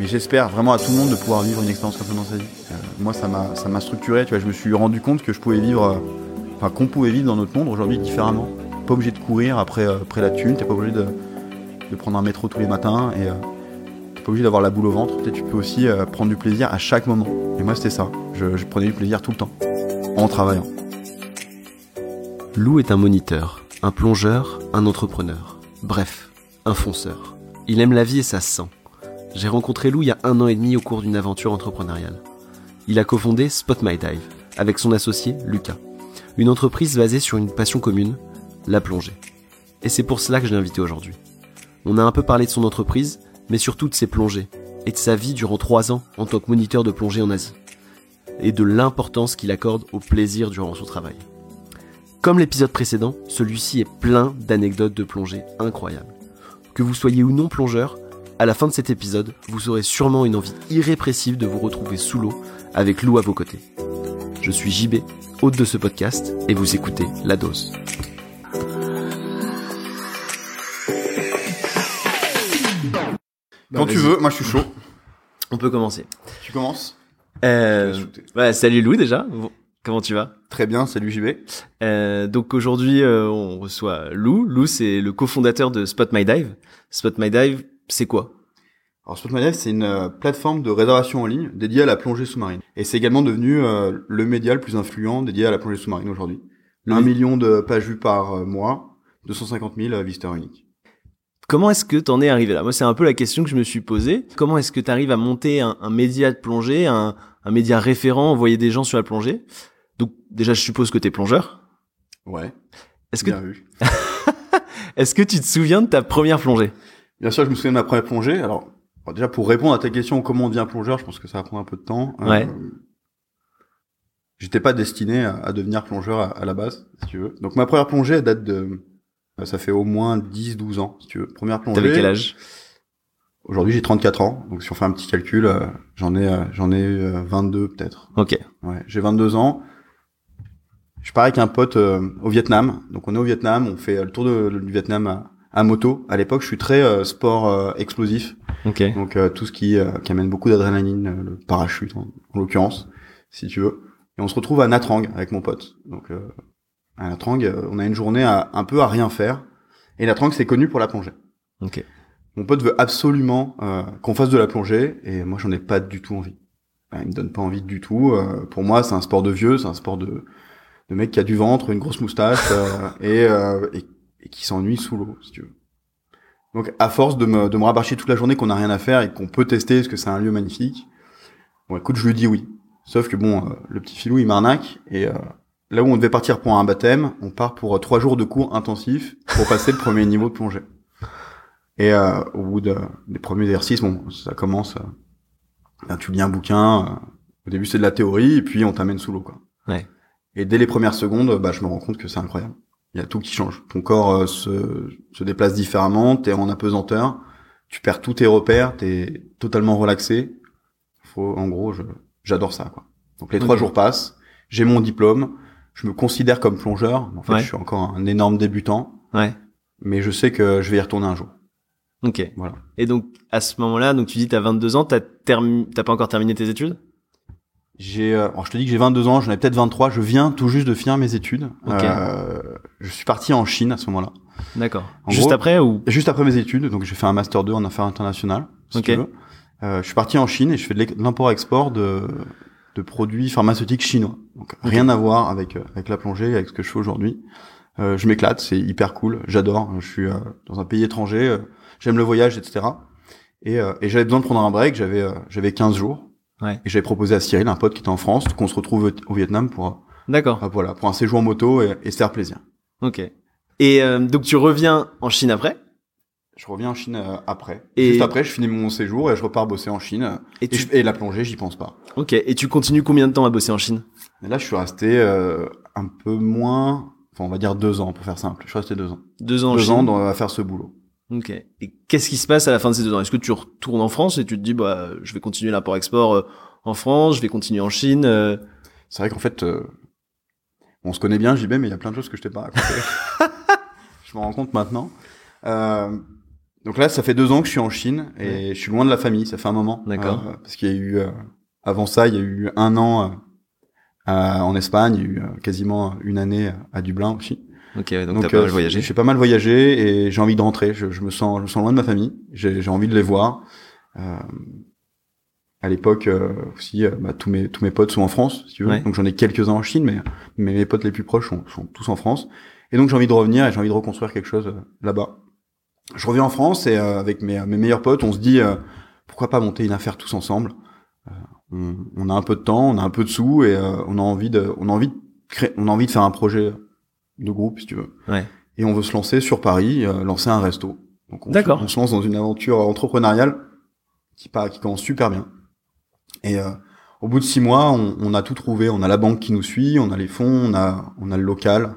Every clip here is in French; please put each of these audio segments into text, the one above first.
Mais j'espère vraiment à tout le monde de pouvoir vivre une expérience comme ça dans sa vie. Euh, moi, ça m'a, structuré. Tu vois, je me suis rendu compte que je pouvais vivre, euh, enfin qu'on pouvait vivre dans notre monde aujourd'hui différemment. Pas obligé de courir après, euh, après la thune. T'es pas obligé de, de prendre un métro tous les matins et t'es pas obligé d'avoir la boule au ventre. Sais, tu peux aussi prendre du plaisir à chaque moment. Et moi, c'était ça. Je, je prenais du plaisir tout le temps en travaillant. Lou est un moniteur, un plongeur, un entrepreneur. Bref, un fonceur. Il aime la vie et ça se sent. J'ai rencontré Lou il y a un an et demi au cours d'une aventure entrepreneuriale. Il a cofondé Spot My Dive avec son associé Lucas. Une entreprise basée sur une passion commune, la plongée. Et c'est pour cela que je l'ai invité aujourd'hui. On a un peu parlé de son entreprise, mais surtout de ses plongées et de sa vie durant trois ans en tant que moniteur de plongée en Asie. Et de l'importance qu'il accorde au plaisir durant son travail. Comme l'épisode précédent, celui-ci est plein d'anecdotes de plongée incroyables. Que vous soyez ou non plongeur, à la fin de cet épisode, vous aurez sûrement une envie irrépressible de vous retrouver sous l'eau avec Lou à vos côtés. Je suis JB, hôte de ce podcast, et vous écoutez La Dose. Quand tu veux, moi je suis chaud. On peut commencer. Tu commences Euh, ouais, salut Lou déjà. Comment tu vas? Très bien, salut JB. Euh, Donc aujourd'hui, euh, on reçoit Lou. Lou, c'est le cofondateur de Spot My Dive. Spot My Dive, c'est quoi? Alors Spot My Dive, c'est une euh, plateforme de réservation en ligne dédiée à la plongée sous-marine. Et c'est également devenu euh, le média le plus influent dédié à la plongée sous-marine aujourd'hui. Un million de pages vues par euh, mois, 250 000 euh, visiteurs uniques. Comment est-ce que t'en es arrivé là? Moi, c'est un peu la question que je me suis posée. Comment est-ce que tu arrives à monter un, un média de plongée, un, un média référent, envoyer des gens sur la plongée? Donc déjà, je suppose que t'es plongeur. Ouais, Est-ce que bien vu. est-ce que tu te souviens de ta première plongée? Bien sûr, je me souviens de ma première plongée. Alors, déjà pour répondre à ta question, comment on devient plongeur, je pense que ça va prendre un peu de temps. Euh, Ouais. J'étais pas destiné à, à devenir plongeur à, à la base, si tu veux. Donc ma première plongée elle date de... Ça fait au moins 10-12 ans, si tu veux. Première plongée. T'avais quel âge? Aujourd'hui, j'ai 34 ans. Donc si on fait un petit calcul, euh, j'en ai euh, j'en ai euh, 22 peut-être. Ok. Ouais, j'ai 22 ans. Je pars avec un pote euh, au Vietnam. Donc on est au Vietnam, on fait euh, le tour de- du Vietnam à, à moto. À l'époque, je suis très euh, sport euh, explosif. Ok. Donc euh, tout ce qui, euh, qui amène beaucoup d'adrénaline, euh, le parachute en, en l'occurrence, si tu veux. Et on se retrouve à Natrang avec mon pote. Donc euh, à Natrang, euh, on a une journée à, un peu à rien faire. Et Natrang, c'est connu pour la plongée. Ok. Mon pote veut absolument euh, qu'on fasse de la plongée, et moi j'en ai pas du tout envie. Enfin, il me donne pas envie du tout. Euh, pour moi, c'est un sport de vieux, c'est un sport de, de mec qui a du ventre, une grosse moustache euh, et, euh, et, et qui s'ennuie sous l'eau, si tu veux. Donc, à force de me, de me rabâcher toute la journée qu'on n'a rien à faire et qu'on peut tester parce que c'est un lieu magnifique, bon, écoute, je lui dis oui. Sauf que bon, euh, le petit filou, il m'arnaque et euh, là où on devait partir pour un baptême, on part pour euh, trois jours de cours intensifs pour passer le premier niveau de plongée. Et euh, au bout de, des premiers exercices, bon, ça commence. ben, tu lis un bouquin. euh, au début, c'est de la théorie, et puis on t'amène sous l'eau, quoi. Ouais. Et dès les premières secondes, bah, je me rends compte que c'est incroyable. Il y a tout qui change. Ton corps euh, se, se déplace différemment. T'es en apesanteur. Tu perds tous tes repères. T'es totalement relaxé. Faut, en gros, j'adore ça, quoi. Donc les trois jours passent. J'ai mon diplôme. Je me considère comme plongeur. En fait, Ouais. je suis encore un énorme débutant, Ouais. mais je sais que je vais y retourner un jour. Ok. Voilà. Et donc à ce moment-là, donc tu dis t'as 22 ans, t'as termi... t'as pas encore terminé tes études? J'ai, euh, je te dis que j'ai 22 ans, j'en ai peut-être 23. Je viens tout juste de finir mes études. Ok. Euh, je suis parti en Chine à ce moment-là. D'accord. Juste gros- après ou? Juste après mes études, donc j'ai fait un master 2 en affaires internationales. Si Ok. tu veux. Euh, je suis parti en Chine et je fais de l'import-export de, de produits pharmaceutiques chinois. Donc rien à voir avec euh, avec la plongée, avec ce que je fais aujourd'hui. Euh, je m'éclate, c'est hyper cool, j'adore. Je suis euh, dans un pays étranger, j'aime le voyage, etc. Et, euh, et j'avais besoin de prendre un break. J'avais euh, j'avais 15 jours. Ouais. Et j'avais proposé à Cyril, un pote qui était en France, qu'on se retrouve au- Vietnam pour D'accord. voilà pour un séjour en moto et, et se faire plaisir. Ok. Et euh, donc tu reviens en Chine après? Je reviens en Chine euh, après. Et- Juste après, je finis mon séjour et je repars bosser en Chine. et Et, tu je- et la plongée, j'y pense pas. Ok. Et tu continues combien de temps à bosser en Chine? Là, je suis resté euh, un peu moins, enfin, on va dire deux ans pour faire simple. Je suis resté deux ans. Deux ans en deux Chine. ans dans- à faire ce boulot. Ok. Et qu'est-ce qui se passe à la fin de ces deux ans? Est-ce que tu retournes en France et tu te dis bah je vais continuer l'import-export euh, en France, je vais continuer en Chine euh, C'est vrai qu'en fait, euh, on se connaît bien, JB, mais il y a plein de choses que je t'ai pas racontées. je me rends compte maintenant. Euh, Donc là, ça fait deux ans que je suis en Chine et je suis loin de la famille. Ça fait un moment. D'accord. Euh, parce qu'il y a eu, euh, avant ça, il y a eu un an euh, en Espagne, il y a eu quasiment une année à Dublin aussi. Ok, ouais, donc, Donc, t'as pas euh, mal voyagé. J'ai pas mal voyagé et j'ai envie de rentrer. Je, je me sens, je me sens loin de ma famille. J'ai envie de les voir. Euh, à l'époque euh, aussi, euh, bah, tous mes tous mes potes sont en France, si tu veux. Ouais. Donc j'en ai quelques uns en Chine, mais, mais mes potes les plus proches sont, sont tous en France. Et donc j'ai envie de revenir et j'ai envie de reconstruire quelque chose euh, là-bas. Je reviens en France et euh, avec mes, mes meilleurs potes, on se dit euh, pourquoi pas monter une affaire tous ensemble? Euh, on, on a un peu de temps, on a un peu de sous et euh, on a envie de, on a envie de créer, on a envie de faire un projet de groupe, si tu veux. Ouais. Et on veut se lancer sur Paris, euh, lancer un resto. Donc on, D'accord. on se lance dans une aventure entrepreneuriale qui, part, qui commence super bien. Et euh, au bout de six mois, on, on a tout trouvé. On a la banque qui nous suit, on a les fonds, on a, on a le local.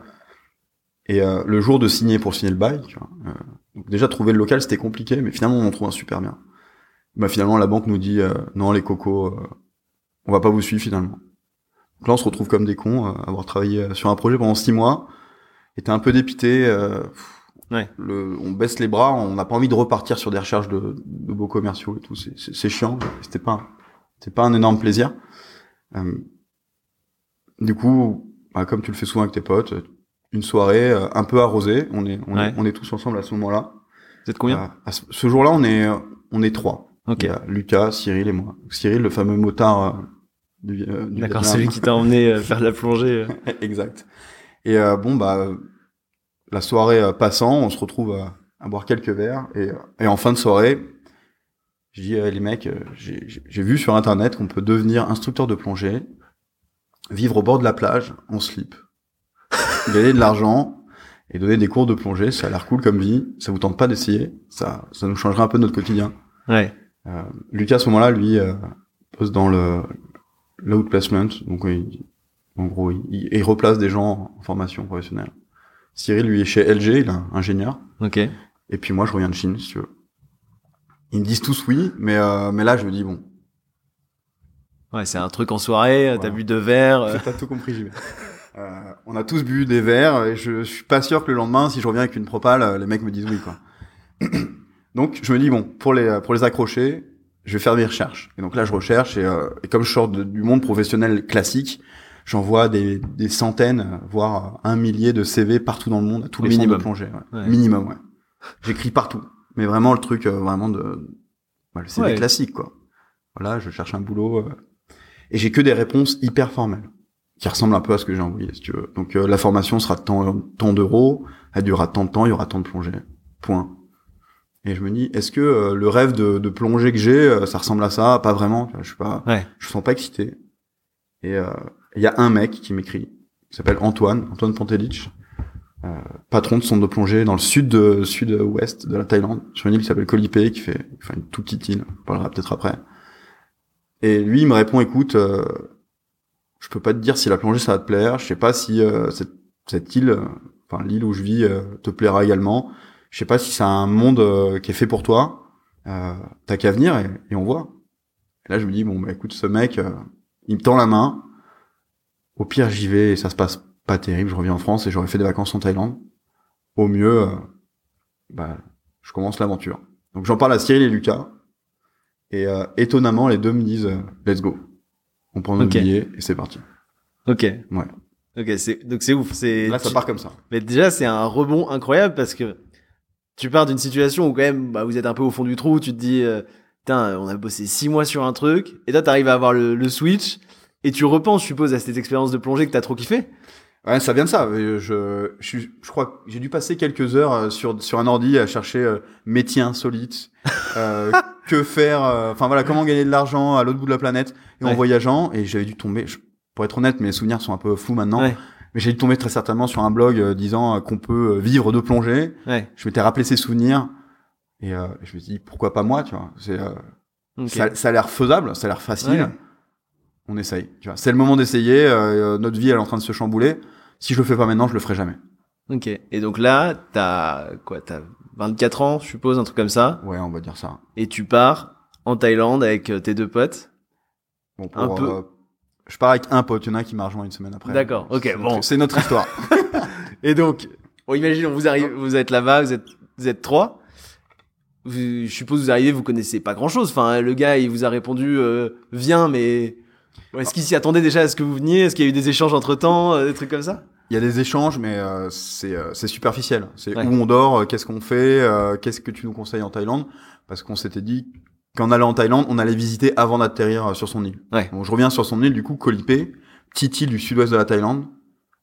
Et euh, le jour de signer pour signer le bail, tu vois, euh, donc déjà trouver le local c'était compliqué, mais finalement on en trouve un super bien. Bah finalement la banque nous dit euh, non les cocos, euh, on va pas vous suivre finalement. Donc là on se retrouve comme des cons, euh, avoir travaillé sur un projet pendant six mois, et t'es un peu dépité. euh, Ouais. le, on baisse les bras, on n'a pas envie de repartir sur des recherches de, de beaux commerciaux et tout. C'est- C'est c'est chiant, c'était pas, c'était pas un énorme plaisir. Euh, du coup, bah, comme tu le fais souvent avec tes potes, une soirée euh, un peu arrosée. On est, on, Ouais. est, on est tous ensemble à ce moment-là. Vous êtes combien? Euh, à ce, ce jour-là, on est, on est trois. Ok. Il y a Lucas, Cyril et moi. Cyril, le fameux motard du, du D'accord, celui qui t'a emmené faire la plongée. exact. Et euh, bon, bah, euh, la soirée euh, passant, on se retrouve à, à boire quelques verres. Et, euh, et en fin de soirée, je dis, euh, les mecs, euh, j'ai vu sur Internet qu'on peut devenir instructeur de plongée, vivre au bord de la plage en slip, gagner de l'argent et donner des cours de plongée. Ça a l'air cool comme vie. Ça vous tente pas d'essayer Ça, ça nous changerait un peu notre quotidien. Ouais. Euh, Lucas, à ce moment-là, lui, euh, pose dans le l'outplacement. Donc, euh, il- en gros, il, il replace des gens en formation professionnelle. Cyril, lui, est chez LG, il est ingénieur. Ok. Et puis moi, je reviens de Chine, si tu veux. Ils me disent tous oui, mais, euh, mais là, je me dis, bon, Ouais, c'est un truc en soirée, euh, t'as bu deux verres. euh. t'as tout compris, j'y vais. Euh, on a tous bu des verres, et je, je suis pas sûr que le lendemain, si je reviens avec une propale, euh, les mecs me disent oui, quoi. donc, je me dis, bon, pour les, pour les accrocher, je vais faire des recherches. Et donc là, je recherche, et, euh, et comme je sors de- du monde professionnel classique, j'envoie des, des centaines, voire un millier de CV partout dans le monde, à tous les centres minimum. de plongée. ouais. Ouais. Minimum, ouais. J'écris partout. Mais vraiment, le truc, euh, vraiment de... bah, le CV classique, quoi. Voilà, je cherche un boulot. euh, et j'ai que des réponses hyper formelles, qui ressemblent un peu à ce que j'ai envoyé, si tu veux. Donc euh, la formation sera de tant, tant d'euros, elle durera tant de temps, il y aura tant de plongée. Point. Et je me dis, est-ce que euh, le rêve de, de plongée que j'ai, euh, ça ressemble à ça? Pas vraiment. Je suis pas, Ouais. je me sens pas excité. Et euh, il y a un mec qui m'écrit, qui s'appelle Antoine, Antoine Pantelich, euh, patron de centre de plongée dans le sud de sud-ouest de la Thaïlande, sur une île qui s'appelle Koh Lipe, qui fait enfin une toute petite île. On parlera peut-être après. Et lui, il me répond, écoute, euh, je peux pas te dire si la plongée ça va te plaire. Je sais pas si euh, cette, cette île, euh, enfin l'île où je vis, euh, te plaira également. Je sais pas si c'est un monde euh, qui est fait pour toi. T'as qu'à venir et, et on voit. Et là, je me dis bon bah écoute, ce mec, il me tend la main. Au pire, j'y vais et ça se passe pas terrible. Je reviens en France et j'aurais fait des vacances en Thaïlande. Au mieux, euh, bah je commence l'aventure. Donc j'en parle à Cyril et Lucas. Et euh, étonnamment, les deux me disent euh, let's go. On prend notre Ok. billet et c'est parti. Ok. Ouais. Ok, c'est donc c'est ouf. C'est Là, ça tu- part comme ça. Mais déjà, c'est un rebond incroyable parce que tu pars d'une situation où quand même, bah, vous êtes un peu au fond du trou. Tu te dis, euh, putain, on a bossé six mois sur un truc, et toi, t'arrives à avoir le, le switch, et tu repenses, je suppose, à cette expérience de plongée que t'as trop kiffé? Ouais, ça vient de ça. Euh, Je, je, je crois que j'ai dû passer quelques heures euh, sur, sur un ordi à chercher euh, métier insolite, euh, que faire, euh, enfin voilà, comment gagner de l'argent à l'autre bout de la planète et en voyageant. Et j'avais dû tomber, je- pour être honnête, mes souvenirs sont un peu flous maintenant, Ouais. mais j'ai dû tomber très certainement sur un blog disant qu'on peut vivre de plongée. Ouais. Je m'étais rappelé ces souvenirs et euh, je me suis dit pourquoi pas moi, tu vois? C'est euh, Ok. ça, ça a l'air faisable, ça a l'air facile. On essaye. Tu vois, c'est le moment d'essayer. euh, notre vie elle est en train de se chambouler. Si je le fais pas maintenant, je le ferai jamais. Ok. Et donc là, t'as quoi T'as 24 ans, je suppose, un truc comme ça, Ouais, on va dire ça. et tu pars en Thaïlande avec euh, tes deux potes. Bon, Un pour, peu. euh, je pars avec un pote, il y en a un qui m'a rejoint une semaine après. D'accord, ok, bon. C'est notre histoire. Et donc, bon, imagine, vous arrivez, vous êtes là-bas, vous êtes, vous êtes trois. vous- je suppose vous arrivez, vous connaissez pas grand chose. Enfin, le gars, il vous a répondu euh, viens, mais est-ce qu'il s'y attendait déjà à ce que vous veniez? Est-ce qu'il y a eu des échanges entre temps, des trucs comme ça? Il y a des échanges, mais euh, c'est euh, superficiel. C'est Ouais. où on dort, euh, qu'est-ce qu'on fait, euh, qu'est-ce que tu nous conseilles en Thaïlande? Parce qu'on s'était dit qu'en allant en Thaïlande, on allait visiter avant d'atterrir euh, sur son île. Ouais. Bon, je reviens sur son île, du coup, Koh Lipe, petite île du sud-ouest de la Thaïlande,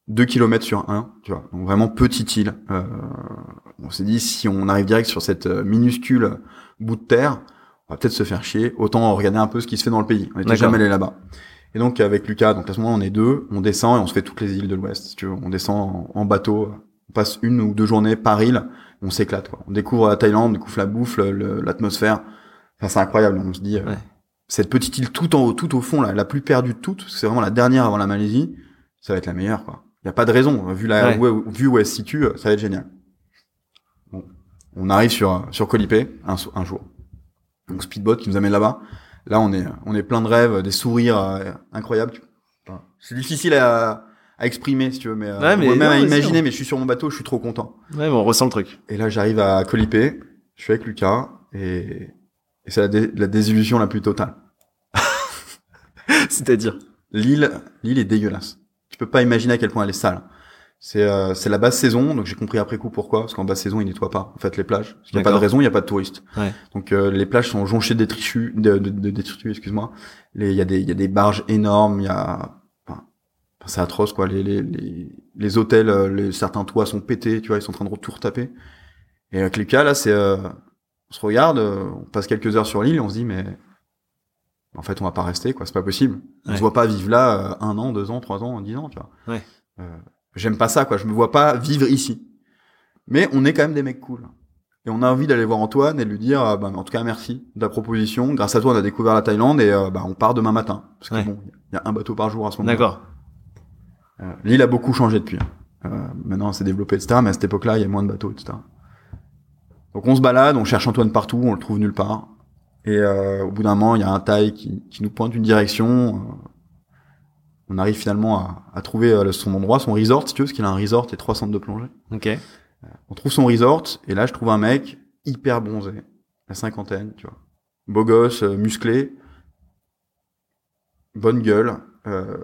2 km sur 1, tu vois. Donc vraiment petite île. Euh, on s'est dit, si on arrive direct sur cette euh, minuscule bout de terre, on va peut-être se faire chier. Autant regarder un peu ce qui se fait dans le pays. On n'était jamais allé là-bas. Et donc avec Lucas, donc à ce moment on est deux, on descend et on se fait toutes les îles de l'Ouest. Si tu veux, on descend en, bateau, on passe une ou deux journées par île, on s'éclate. Quoi. On découvre la Thaïlande, on découvre la bouffe, l'atmosphère. Enfin, c'est incroyable. On se dit euh, Ouais. cette petite île tout en haut, tout au fond, là, la plus perdue de toutes, parce que c'est vraiment la dernière avant la Malaisie, ça va être la meilleure. Quoi. Il y a pas de raison. Vu la Ouais. où, vu où elle se situe, ça va être génial. Bon. On arrive sur sur Koh Lipe un, un jour. Donc speedboat qui nous amène là-bas. Là, on est, on est plein de rêves, des sourires euh, incroyables. Enfin, c'est difficile à, à exprimer, si tu veux, mais, euh, Ouais, mais ou même non, à imaginer. Mais je suis sur mon bateau, je suis trop content. Ouais, on ressent le truc. Et là, j'arrive à Colipé, je suis avec Lucas, et, et c'est la, dé- la désillusion la plus totale. C'est-à-dire? L'île, l'île est dégueulasse. Tu peux pas imaginer à quel point elle est sale. C'est euh, c'est la basse saison, donc j'ai compris après coup pourquoi, parce qu'en basse saison ils nettoient pas en fait les plages. Parce qu'il y a pas de raison, il y a pas de touristes. Ouais. Donc euh, les plages sont jonchées de détritus, de, de, de détritus, excuse-moi. Les- Il y a des il y a des barges énormes, il y a, enfin, c'est atroce quoi. Les les les, les hôtels, euh, les, certains toits sont pétés, tu vois, ils sont en train de tout retaper. Et avec Lucas là, c'est euh, on se regarde, euh, on passe quelques heures sur l'île, et on se dit mais en fait on va pas rester quoi, c'est pas possible. On Ouais. se voit pas vivre là euh, un an, deux ans, trois ans, dix ans, tu vois. Ouais. J'aime pas ça, quoi. Je me vois pas vivre ici. Mais on est quand même des mecs cool. Et on a envie d'aller voir Antoine et de lui dire, euh, bah, en tout cas, merci de la proposition. Grâce à toi, on a découvert la Thaïlande et euh, bah, on part demain matin. Parce que Ouais. bon, il y a un bateau par jour à ce moment-là. D'accord. Euh, L'île a beaucoup changé depuis. hein. Euh, maintenant, c'est développé, etc. Mais à cette époque-là, il y a moins de bateaux, etc. Donc on se balade, on cherche Antoine partout, on le trouve nulle part. Et euh, au bout d'un moment, il y a un taille qui, qui nous pointe une direction. Euh, on arrive finalement à, à trouver euh, son endroit, son resort, si tu veux, parce qu'il a un resort et trois centres de plongée. Ok. On trouve son resort, et là, je trouve un mec hyper bronzé, la cinquantaine, tu vois. Beau gosse, euh, musclé, bonne gueule. Euh,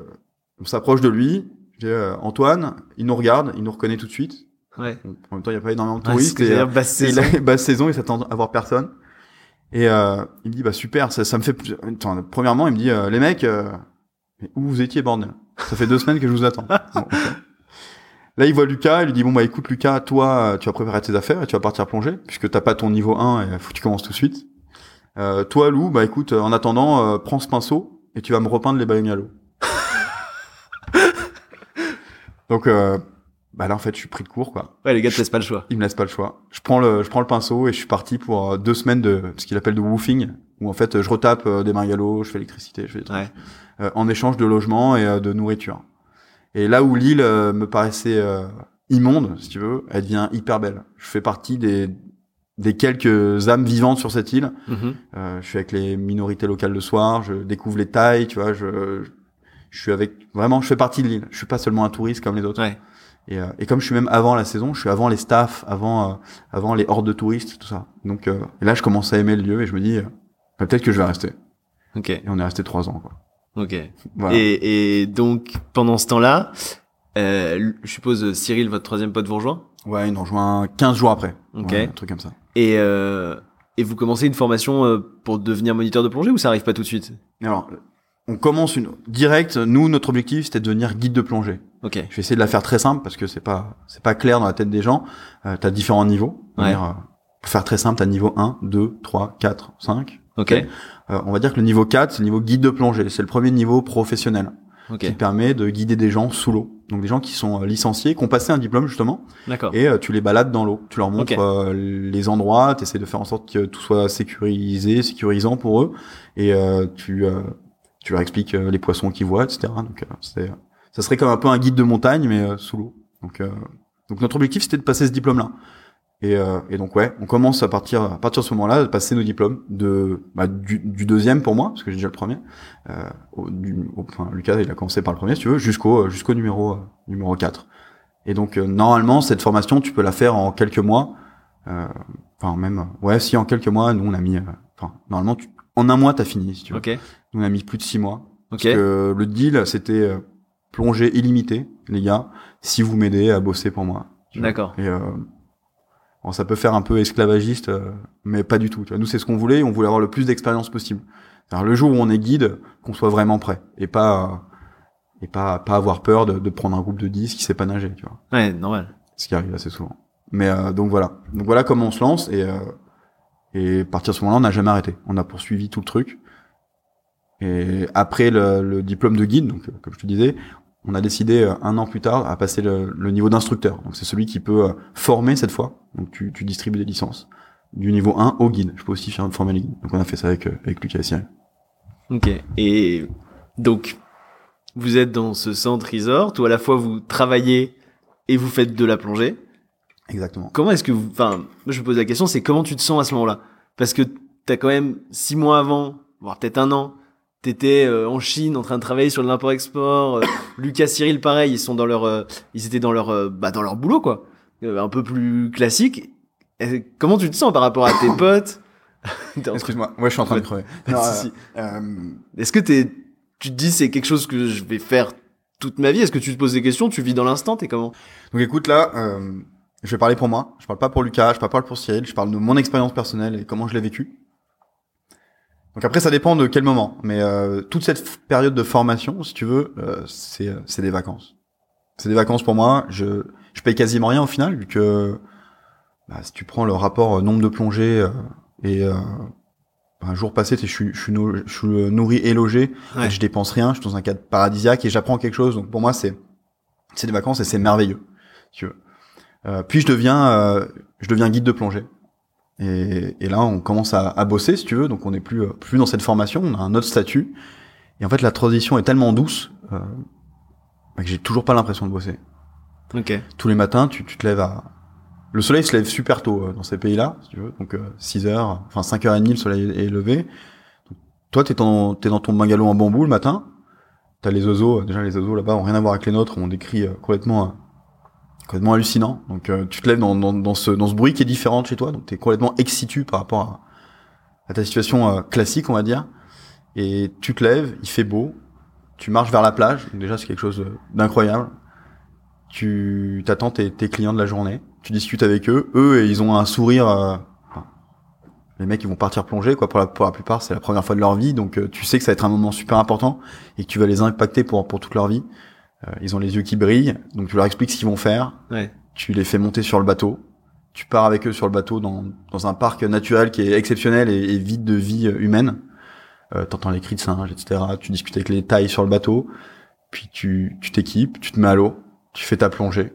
on s'approche de lui. Je dis, euh, Antoine, il nous regarde, il nous reconnaît tout de suite. Ouais. En même temps, il n'y a pas énormément de touristes. et, euh, basse saison. il a basse saison, il s'attend à voir personne. Et euh, il me dit, bah super, ça, ça me fait... Attends, premièrement, il me dit, euh, les mecs, euh, mais où vous étiez, bordel? Ça fait deux semaines que je vous attends. Bon. Là, il voit Lucas, il lui dit, bon bah écoute Lucas, toi, tu vas préparer tes affaires et tu vas partir plonger, puisque t'as pas ton niveau 1 et faut que tu commences tout de suite. Euh, toi, Lou, bah écoute, en attendant, euh, prends ce pinceau et tu vas me repeindre les baleines à l'eau. Donc, euh, bah là, en fait, je suis pris de court, quoi. Ouais, les gars te laissent pas le choix. Il me laisse pas le choix. Je prends le, je prends le pinceau et je suis parti pour euh, deux semaines de ce qu'il appelle de woofing, où en fait je retape euh, des margalos, je fais l'électricité, je fais des trucs, Ouais. euh, en échange de logement et euh, de nourriture. Et là où l'île me paraissait euh, immonde, si tu veux, elle devient hyper belle. Je fais partie des des quelques âmes vivantes sur cette île. Mhm. Euh, je suis avec les minorités locales le soir, je découvre les tailles, tu vois, je, je suis avec vraiment, je fais partie de l'île. Je suis pas seulement un touriste comme les autres. Ouais. Et, euh, et comme je suis même avant la saison, je suis avant les staffs, avant euh, avant les hordes de touristes, tout ça. Donc euh, et là, je commence à aimer le lieu et je me dis bah, peut-être que je vais rester. Ok. Et on est resté trois ans, quoi. Ok. Voilà. Et, et donc pendant ce temps-là, euh, je suppose Cyril, votre troisième pote, vous rejoint? Ouais, il nous rejoint 15 jours après. Ok. Ouais, un truc comme ça. Et euh, et vous commencez une formation pour devenir moniteur de plongée ou ça arrive pas tout de suite? Alors, on commence une direct. Nous, notre objectif, c'était de devenir guide de plongée. Ok. Je vais essayer de la faire très simple parce que c'est pas c'est pas clair dans la tête des gens. Euh, t'as différents niveaux. On va Ouais. dire, euh, pour faire très simple, t'as niveau 1, 2, 3, 4, 5. Ok. Euh, on va dire que le niveau 4, c'est le niveau guide de plongée. C'est le premier niveau professionnel Ok. qui permet de guider des gens sous l'eau. Donc des gens qui sont euh, licenciés, qui ont passé un diplôme justement, D'accord. et euh, tu les balades dans l'eau. Tu leur montres les endroits, tu essaies de faire en sorte que tout soit sécurisé, sécurisant pour eux, et euh, tu euh, tu leur expliques les poissons qu'ils voient, etc. Donc euh, c'est ça serait comme un peu un guide de montagne mais euh, sous l'eau. Donc euh, donc notre objectif c'était de passer ce diplôme là. Et, euh, et donc ouais, on commence à partir à partir de ce moment-là de passer nos diplômes de bah, du, du deuxième pour moi parce que j'ai déjà le premier. Euh, au, du, au- enfin Lucas il a commencé par le premier si tu veux jusqu'au euh, jusqu'au numéro euh, numéro 4. Et donc euh, normalement cette formation tu peux la faire en quelques mois Euh, Enfin, même, ouais, si en quelques mois, nous on a mis, enfin, normalement, tu- en un mois t'as fini, si tu veux. Ok. Nous on a mis plus de six mois. Ok. Parce que le deal, c'était euh, plongée illimitée, les gars, si vous m'aidez à bosser pour moi. D'accord. Et euh, bon, ça peut faire un peu esclavagiste, euh, mais pas du tout. Tu vois. Nous, c'est ce qu'on voulait. On voulait avoir le plus d'expérience possible. Le jour où on est guide, qu'on soit vraiment prêt et pas euh, et pas pas avoir peur de, de prendre un groupe de 10 qui sait pas nager. Tu vois. Ouais, normal. Ce qui arrive assez souvent. Mais euh, donc voilà. Donc voilà comment on se lance et euh, et à partir de ce moment-là, on n'a jamais arrêté. On a poursuivi tout le truc. Et après le, le diplôme de guide, donc comme je te disais, on a décidé euh, un an plus tard à passer le, le niveau d'instructeur. Donc c'est celui qui peut euh, former cette fois. Donc tu, tu distribues des licences du niveau 1 au guide. Je peux aussi faire former les guides. Donc on a fait ça avec euh, avec Lucas et Cyril. Ok. Et donc, vous êtes dans ce centre resort où à la fois vous travaillez et vous faites de la plongée. Exactement. Comment est-ce que vous, enfin, je me pose la question, c'est comment tu te sens à ce moment-là? Parce que t'as quand même six mois avant, voire peut-être un an, t'étais euh, en Chine en train de travailler sur l'import-export. euh, Lucas, Cyril, pareil, ils sont dans leur, euh, ils étaient dans leur, euh, bah, dans leur boulot quoi, un peu plus classique. Et comment tu te sens par rapport à tes potes Excuse-moi. Ouais, je suis en train de crever. Non, Si, si. Est-ce que t'es, tu te dis c'est quelque chose que je vais faire toute ma vie? Est-ce que tu te poses des questions? Tu vis dans l'instant? T'es comment? Donc écoute là, euh, je vais parler pour moi. Je parle pas pour Lucas, je parle pas pour Cyril. Je parle de mon expérience personnelle et comment je l'ai vécu. Donc après, ça dépend de quel moment. Mais euh, toute cette période de formation, si tu veux, euh, c'est euh, c'est des vacances. C'est des vacances pour moi. Je je paye quasiment rien au final vu que bah, si tu prends le rapport euh, nombre de plongées euh, et euh, un jour passé, je suis je suis, je suis nourri et logé. Ouais. Je dépense rien. Je suis dans un cadre paradisiaque et j'apprends quelque chose. Donc pour moi, c'est c'est des vacances et c'est merveilleux. Si tu veux. Euh, puis je deviens, euh, je deviens guide de plongée. Et, et là, on commence à, à bosser, si tu veux. Donc, on n'est plus, euh, plus dans cette formation. On a un autre statut. Et en fait, la transition est tellement douce euh, bah, que j'ai toujours pas l'impression de bosser. Ok. Tous les matins, tu, tu te lèves à. Le soleil se lève super tôt euh, dans ces pays-là, si tu veux. Donc, euh, 6 heures, enfin 5h30, le soleil est levé. Donc, toi, t'es dans, t'es dans ton bungalow en bambou le matin. T'as les oiseaux. euh, Déjà, les oiseaux là-bas ont rien à voir avec les nôtres. On décrit euh, complètement. Complètement hallucinant. Donc euh, tu te lèves dans, dans, dans ce dans ce bruit qui est différent de chez toi, donc tu es complètement excitu par rapport à, à ta situation euh, classique, on va dire. Et tu te lèves, il fait beau, tu marches vers la plage, donc déjà c'est quelque chose euh, d'incroyable. Tu t'attends tes, tes clients de la journée, tu discutes avec eux, eux ils ont un sourire. euh, les mecs ils vont partir plonger quoi pour la pour la plupart c'est la première fois de leur vie donc euh, tu sais que ça va être un moment super important et que tu vas les impacter pour pour toute leur vie. Euh, ils ont les yeux qui brillent donc tu leur expliques ce qu'ils vont faire Ouais. tu les fais monter sur le bateau, tu pars avec eux sur le bateau dans, dans un parc naturel qui est exceptionnel et, et vide de vie euh, humaine. Euh, T'entends les cris de singes, etc. Tu discutes avec les tailles sur le bateau, puis tu tu t'équipes, tu te mets à l'eau, tu fais ta plongée.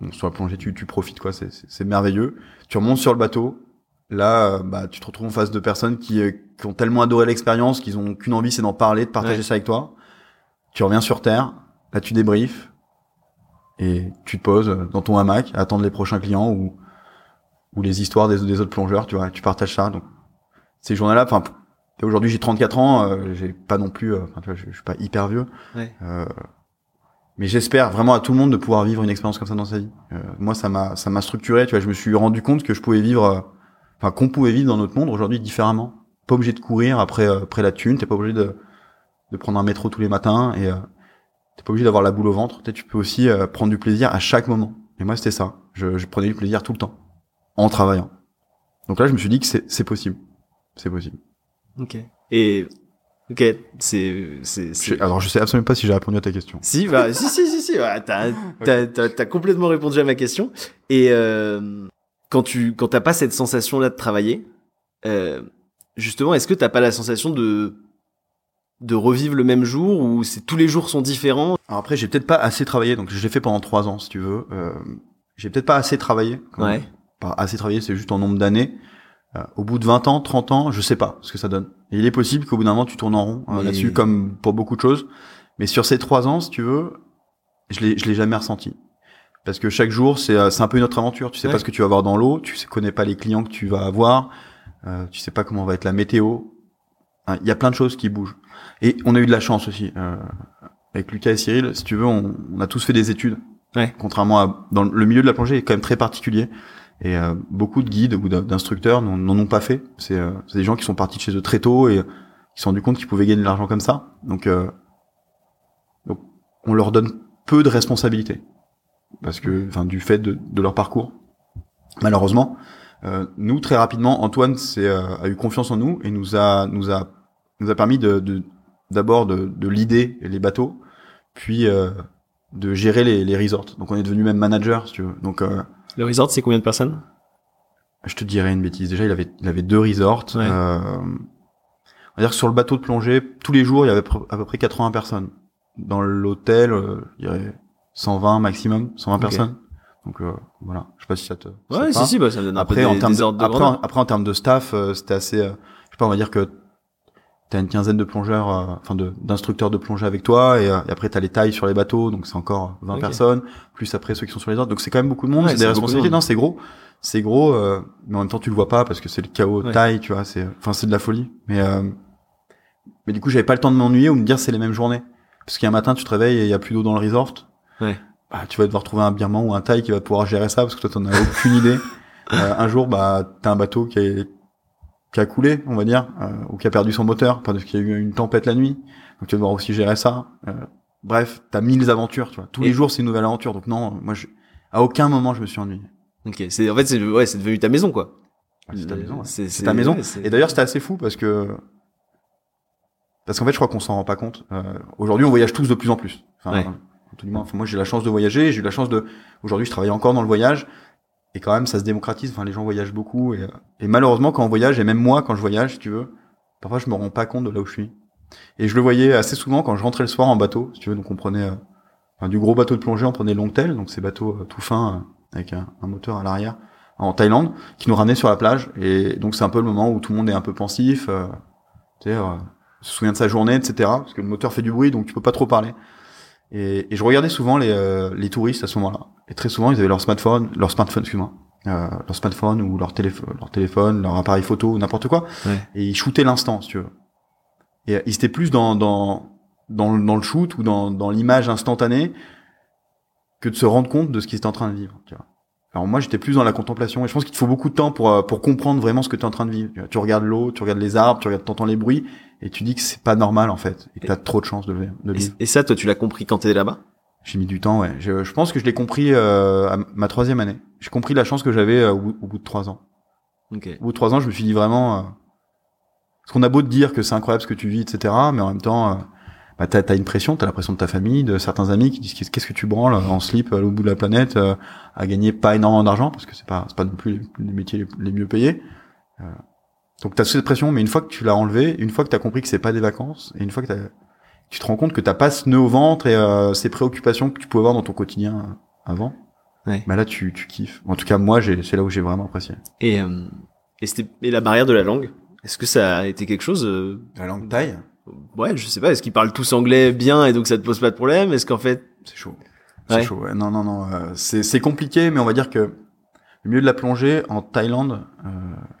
Donc, sur la plongée, tu, tu profites quoi, c'est- merveilleux. Tu remontes sur le bateau, là, euh, bah, tu te retrouves en face de personnes qui, euh, qui ont tellement adoré l'expérience qu'ils ont qu'une envie, c'est d'en parler, de partager Ouais. ça avec toi. Tu reviens sur terre, là tu débriefes, et tu te poses dans ton hamac à attendre les prochains clients ou ou les histoires des, des autres plongeurs, tu vois, tu partages ça. Donc ces journées-là, enfin aujourd'hui j'ai 34 ans, euh, j'ai pas non plus, euh, enfin tu vois, je, je suis pas hyper vieux, Ouais. Euh, mais j'espère vraiment à tout le monde de pouvoir vivre une expérience comme ça dans sa vie. Euh, moi ça m'a ça m'a structuré, tu vois, je me suis rendu compte que je pouvais vivre, euh, enfin qu'on pouvait vivre dans notre monde aujourd'hui différemment. Pas obligé de courir après euh, après la thune, t'es pas obligé de de prendre un métro tous les matins et euh, T'es pas obligé d'avoir la boule au ventre. Tu peux aussi euh, prendre du plaisir à chaque moment. Et moi, c'était ça. Je, je prenais du plaisir tout le temps, en travaillant. Donc là, je me suis dit que c'est c'est possible. C'est possible. Ok. Et ok, c'est c'est alors, je sais absolument pas si j'ai répondu à ta question. Si, bah, si, si, si, si, ouais, t'as, t'as, t'as, t'as complètement répondu à ma question. Et euh, quand tu, quand t'as pas cette sensation-là de travailler, euh, justement, est-ce que t'as pas la sensation de, de revivre le même jour ou c'est tous les jours sont différents? Alors après, j'ai peut-être pas assez travaillé. Donc, je l'ai fait pendant trois ans, si tu veux. Euh, j'ai peut-être pas assez travaillé. Ouais. Pas assez travaillé, c'est juste en nombre d'années. Euh, au bout de 20 ans, 30 ans, je sais pas ce que ça donne. Et il est possible qu'au bout d'un moment, tu tournes en rond euh, Mais- là-dessus, comme pour beaucoup de choses. Mais sur ces trois ans, si tu veux, je l'ai, je l'ai jamais ressenti. Parce que chaque jour, c'est, euh, c'est un peu une autre aventure. Tu sais Ouais. pas ce que tu vas voir dans l'eau, tu connais pas les clients que tu vas avoir, euh, tu sais pas comment va être la météo. Hein, Il y a plein de choses qui bougent. Et on a eu de la chance aussi. Euh, avec Lucas et Cyril, si tu veux, on, on a tous fait des études. Ouais. Contrairement à dans le milieu de la plongée est quand même très particulier. Et euh, beaucoup de guides ou d'instructeurs n'en ont pas fait. C'est euh, des gens qui sont partis de chez eux très tôt et qui se sont rendus compte qu'ils pouvaient gagner de l'argent comme ça. Donc, euh, donc, on leur donne peu de responsabilités parce que, enfin, du fait de, de leur parcours. Malheureusement, euh, nous très rapidement, Antoine c'est, a eu confiance en nous et nous a nous a nous a permis de d'abord de, de, l'idée les bateaux, puis de gérer les, les resorts. Donc on est devenu même manager, si tu veux. Donc euh, le resort, c'est combien de personnes? Je te dirais une bêtise. Déjà, il avait, il avait deux resorts. Euh, on va dire que sur le bateau de plongée, tous les jours, il y avait à peu près 80 personnes. Dans l'hôtel, euh, je dirais 120 maximum, 120 personnes. Donc euh, voilà, je sais pas si ça te. Ouais, si, si, bah, ça me donne après, un peu des, en termes de après, grandeur. après, en termes de staff, euh, c'était assez. euh, je sais pas, on va dire que t'as une quinzaine de plongeurs, euh, enfin de d'instructeurs de plongée avec toi, et, euh, et après t'as les tailles sur les bateaux, donc c'est encore 20 Ok. personnes, plus après ceux qui sont sur les autres, donc c'est quand même beaucoup de monde, Ouais, c'est des de responsabilités, non, c'est gros, c'est gros, euh, mais en même temps tu le vois pas parce que c'est le chaos Ouais. taille, tu vois, c'est, enfin c'est de la folie, mais euh, mais du coup j'avais pas le temps de m'ennuyer ou de me dire c'est les mêmes journées, parce qu'un matin tu te réveilles et il y a plus d'eau dans le resort, Ouais. bah tu vas devoir trouver un birman ou un taille qui va pouvoir gérer ça parce que toi t'en as aucune idée. Euh, un jour, bah, t'as un bateau qui, est, qui a coulé, on va dire, euh, ou qui a perdu son moteur parce qu'il y a eu une tempête la nuit. Donc tu vas devoir aussi gérer ça. Euh, bref, t'as mille aventures, tu vois. Tous Et- les jours, c'est une nouvelle aventure. Donc non, moi, je, à aucun moment, je me suis ennuyé. Ok, c'est en fait c'est ouais, c'est devenu ta maison quoi. C'est ta maison. ouais. C'est ta maison. ouais, Et d'ailleurs, c'était assez fou parce que parce qu'en fait, je crois qu'on s'en rend pas compte. Euh, aujourd'hui, on voyage tous de plus en plus. Enfin, moi, j'ai la chance de voyager. J'ai eu la chance de. Aujourd'hui, je travaille encore dans le voyage. Et quand même, ça se démocratise. Enfin, les gens voyagent beaucoup. Et, euh, et malheureusement, quand on voyage, et même moi, quand je voyage, tu veux, parfois, je me rends pas compte de là où je suis. Et je le voyais assez souvent quand je rentrais le soir en bateau. Si tu veux, donc on prenait euh, du gros bateau de plongée, on prenait Longtail, donc ces bateaux euh, tout fins avec un, moteur à l'arrière en Thaïlande, qui nous ramenait sur la plage. Et donc c'est un peu le moment où tout le monde est un peu pensif, tu sais, se souvient de sa journée, etc. Parce que le moteur fait du bruit, donc tu peux pas trop parler. Et, et je regardais souvent les, euh, les touristes à ce moment-là. Et très souvent, ils avaient leur smartphone, leur smartphone, excuse-moi, euh, leur smartphone ou leur téléphone, leur téléphone, leur appareil photo ou n'importe quoi. Ouais. Et ils shootaient l'instant, si tu veux. Et euh, ils étaient plus dans dans dans, le- dans le shoot ou dans dans l'image instantanée que de se rendre compte de ce qu'ils étaient en train de vivre. Tu vois. Alors moi, j'étais plus dans la contemplation. Et je pense qu'il te faut beaucoup de temps pour euh, pour comprendre vraiment ce que tu es en train de vivre. Tu, vois. Tu regardes l'eau, tu regardes les arbres, tu regardes, t'entends les bruits, et tu dis que c'est pas normal en fait. Et que t'as trop de chance de le, de le Et, vivre. et ça, toi, tu l'as compris quand t'étais là-bas? J'ai mis du temps, ouais. Je, je pense que je l'ai compris euh, à ma troisième année. J'ai compris la chance que j'avais euh, au, bout- au bout de trois ans. Ok. Au bout de trois ans, je me suis dit vraiment... Euh, parce qu'on a beau te dire que c'est incroyable ce que tu vis, etc., mais en même temps, euh, bah, t'as as une pression, t'as la pression de ta famille, de certains amis qui disent qu'est- qu'est-ce que tu branles en slip à l'autre bout de la planète, euh, à gagner pas énormément d'argent, parce que c'est pas, c'est pas non plus les, les métiers les, les mieux payés. Donc t'as cette pression, mais une fois que tu l'as enlevé, une fois que t'as compris que c'est pas des vacances, et une fois que t'as- tu te rends compte que t'as pas ce nœud au ventre et euh, ces préoccupations que tu pouvais avoir dans ton quotidien avant, Ouais. bah là tu, tu kiffes. En tout cas, moi, j'ai, c'est là où j'ai vraiment apprécié. Et euh, et c'était et la barrière de la langue. Est-ce que ça a été quelque chose euh, La langue taille, Ouais, je sais pas. Est-ce qu'ils parlent tous anglais bien et donc ça te pose pas de problème? Est-ce qu'en fait, c'est chaud. C'est Ouais. chaud. Ouais. Non, non, non. euh, c'est, c'est compliqué, mais on va dire que le milieu de la plongée en Thaïlande euh,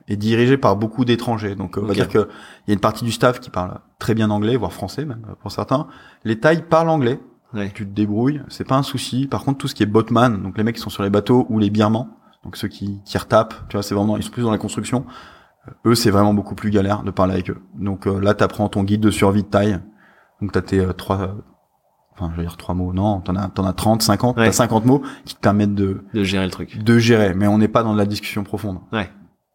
est dirigé par beaucoup d'étrangers. Donc, euh, on va dire que il y a une partie du staff qui parle très bien anglais, voire français même euh, pour certains. Les Thaïs parlent anglais. Ouais. Tu te débrouilles, c'est pas un souci. Par contre, tout ce qui est boatman, donc les mecs qui sont sur les bateaux ou les birmans, donc ceux qui, qui retapent, tu vois, c'est vraiment ils sont plus dans la construction. Euh, Eux, c'est vraiment beaucoup plus galère de parler avec eux. Donc euh, là, t'apprends ton guide de survie de taille. Donc t'as tes euh, trois, euh, enfin je veux dire trois mots. Non, t'en as, t'en as 30, 50, Ouais. t'as 50 mots qui te permettent de, de gérer le truc de gérer. Mais on n'est pas dans de la discussion profonde. Ouais.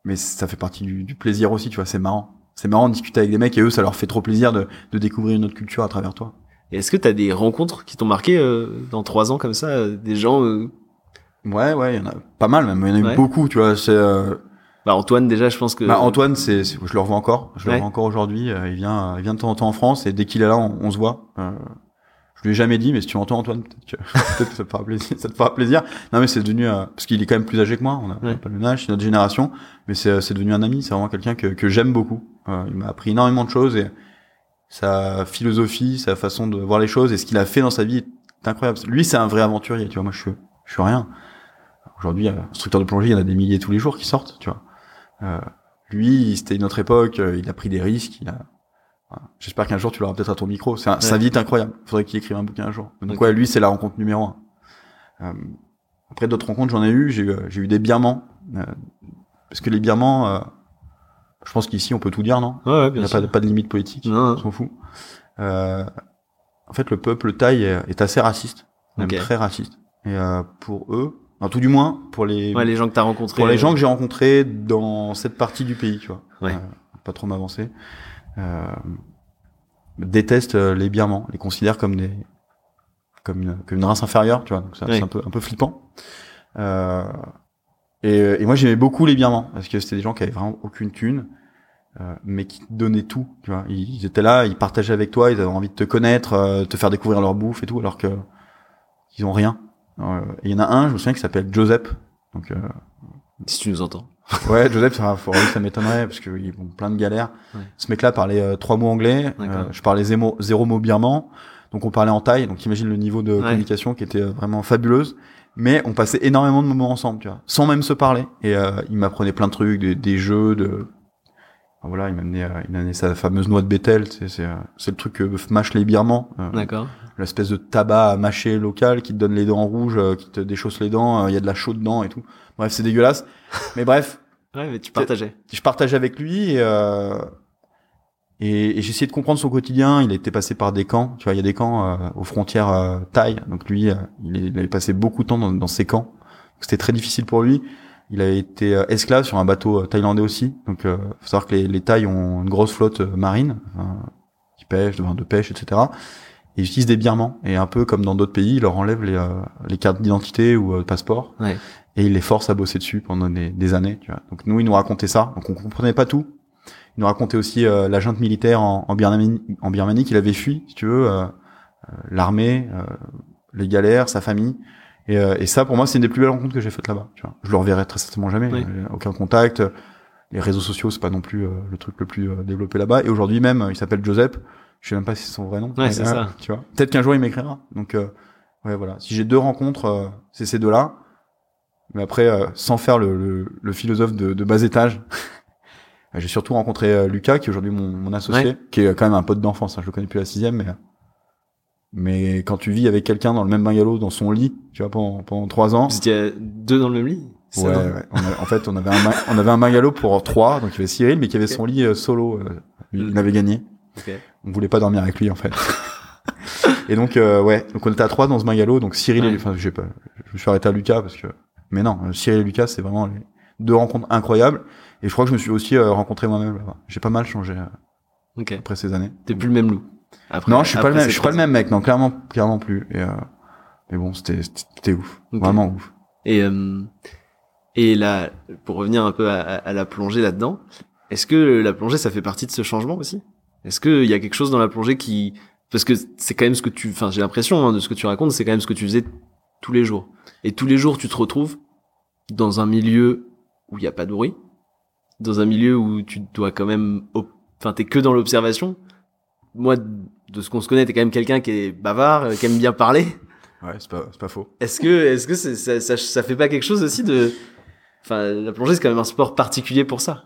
Mais ça fait partie du, du plaisir aussi, tu vois. C'est marrant. C'est marrant de discuter avec des mecs et eux, ça leur fait trop plaisir de, de découvrir une autre culture à travers toi. Et est-ce que t'as des rencontres qui t'ont marqué euh, dans trois ans comme ça euh, Des gens euh, Ouais, ouais, il y en a pas mal même. Il y en a eu beaucoup, tu vois. C'est euh, Bah Antoine déjà, je pense que. bah, Antoine, c'est, je le revois encore. Je le revois encore aujourd'hui. Euh, il vient, il vient de temps en temps en France et dès qu'il est là, on, on se voit. Euh, je lui ai jamais dit, mais si tu m'entends, Antoine, peut-être que, ça te fera plaisir. Ça te fera plaisir. Non, mais c'est devenu euh, parce qu'il est quand même plus âgé que moi. On a on a Ouais. pas le même âge, c'est notre génération, mais c'est, c'est devenu un ami. C'est vraiment quelqu'un que, que j'aime beaucoup. Euh, il m'a appris énormément de choses et sa philosophie, sa façon de voir les choses et ce qu'il a fait dans sa vie est incroyable. Lui, c'est un vrai aventurier. Tu vois, moi, je suis, je suis rien. Aujourd'hui, euh, instructeur de plongée, il y en a des milliers tous les jours qui sortent, tu vois. Euh, lui, c'était une autre époque, euh, il a pris des risques, il a... J'espère qu'un jour tu l'auras peut-être à ton micro. C'est un- Sa Ouais. vie est incroyable. Faudrait qu'il écrive un bouquin un jour. Donc ouais, lui, c'est la rencontre numéro un. Euh, après d'autres rencontres, j'en ai eu. J'ai eu, euh, j'ai eu des birmans euh, parce que les Birmans, euh, je pense qu'ici on peut tout dire, non? Ouais, ouais, Il bien n'y a sûr. pas, de- pas de limite politique. Non, On non. s'en fout. Euh, en fait, le peuple thaï est, est assez raciste, même très raciste. Et euh, pour eux, enfin, tout du moins pour les Ouais, les gens que t'as rencontrés. pour les gens euh, que j'ai rencontrés dans cette partie du pays, tu vois. Ouais. Euh, pas trop m'avancer. Euh, détestent euh, les Birmans, les considèrent comme des comme une, comme une race inférieure, tu vois. Donc ça, c'est un peu un peu flippant. Euh, et, et moi j'aimais beaucoup les Birmans parce que c'était des gens qui avaient vraiment aucune thune. euh, mais qui donnaient tout, tu vois. Ils, ils étaient là, ils partageaient avec toi, ils avaient envie de te connaître, euh, te faire découvrir leur bouffe et tout, alors que ils ont rien. Euh, il y en a un, je me souviens, qui s'appelle Joseph. Donc, euh, Si tu nous entends. Ouais, Joseph, ça, m'étonnerait parce qu'ils ont plein de galères. Ouais. Ce mec-là parlait euh, trois mots anglais. Euh, je parlais zéro, zéro mot birman. Donc on parlait en taille. Donc imagine le niveau de Ouais. communication qui était euh, vraiment fabuleuse. Mais on passait énormément de moments ensemble, tu vois, sans même se parler. Et euh, il m'apprenait plein de trucs, des, des jeux, de Enfin, voilà, il m'a amené, il amené sa fameuse noix de Bethel. C'est le truc que mâchent les birmans. D'accord. l'espèce de tabac à mâcher local qui te donne les dents rouges, qui te déchausse les dents. Il y a de la chaux dedans et tout. Bref, c'est dégueulasse. Mais bref Ouais, mais tu partageais. je partageais avec lui et, euh, et, et j'essayais de comprendre son quotidien. Il était passé par des camps, tu vois, il y a des camps euh, aux frontières euh, thaï. Donc lui, euh, il, est- il avait passé beaucoup de temps dans, dans ces camps. C'était très difficile pour lui. Il a été euh, esclave sur un bateau euh, thaïlandais aussi. Donc, euh, faut savoir que les, les Thaïs ont une grosse flotte marine enfin, qui pêche, de, de pêche, etc. Et ils utilisent des birmans. Et un peu comme dans d'autres pays, ils leur enlèvent les, euh, les cartes d'identité ou euh, passeports Ouais. Et il les force à bosser dessus pendant des, des années. Tu vois. Donc nous, il nous racontait ça. Donc on comprenait pas tout. Il nous racontait aussi euh, la junte militaire en, en Birmanie, en Birmanie qu'il avait fui, si tu veux, euh, euh, l'armée, euh, les galères, sa famille. Et, euh, et ça, pour moi, c'est une des plus belles rencontres que j'ai faites là-bas. Tu vois. Je le reverrai très certainement jamais. Oui. J'ai Aucun contact. Les réseaux sociaux, c'est pas non plus euh, le truc le plus développé là-bas. Et aujourd'hui même, il s'appelle Joseph. Je sais même pas si c'est son vrai nom. Ouais, c'est ça. Tu vois. Peut-être qu'un jour il m'écrira. Donc euh, ouais, voilà. Si j'ai deux rencontres, euh, c'est ces deux-là. Mais après, euh, sans faire le, le, le philosophe de, de bas étage, j'ai surtout rencontré euh, Lucas, qui est aujourd'hui mon, mon associé, Ouais. qui est quand même un pote d'enfance. Hein, je le connais depuis la sixième, mais mais quand tu vis avec quelqu'un dans le même bungalow, dans son lit, tu vois, pendant, pendant trois ans, Vous étiez deux dans le même lit ouais, ouais. On a- en fait, on avait un on avait un bungalow pour trois, donc il y avait Cyril, mais qui avait son lit euh, solo. euh, il avait gagné. Ok. On voulait pas dormir avec lui en fait. et donc euh, ouais, donc on était à trois dans ce bungalow, donc Cyril Ouais. enfin j'ai pas je me suis arrêté à Lucas parce que mais non, euh, Cyril et Lucas c'est vraiment les deux rencontres incroyables et je crois que je me suis aussi euh, rencontré moi-même là-bas. J'ai pas mal changé euh, Ok. après ces années. T'es plus le même loup. Après- non, je suis pas le même, je suis pas le même mec, non, clairement clairement plus et euh, mais bon, c'était c'était ouf, vraiment ouf. Et euh, et là, pour revenir un peu à, à- à la plongée là-dedans, est-ce que la plongée ça fait partie de ce changement aussi? Est-ce qu'il y a quelque chose dans la plongée qui parce que c'est quand même ce que tu, enfin j'ai l'impression hein, de ce que tu racontes, c'est quand même ce que tu faisais tous les jours. Et tous les jours tu te retrouves dans un milieu où il y a pas de bruit, dans un milieu où tu dois quand même, enfin t'es que dans l'observation. Moi, de ce qu'on se connaît, t'es quand même quelqu'un qui est bavard, euh, qui aime bien parler. Ouais, c'est pas c'est pas faux. Est-ce que, est-ce que c'est- ça, ça, ça fait pas quelque chose aussi de, enfin, la plongée c'est quand même un sport particulier pour ça.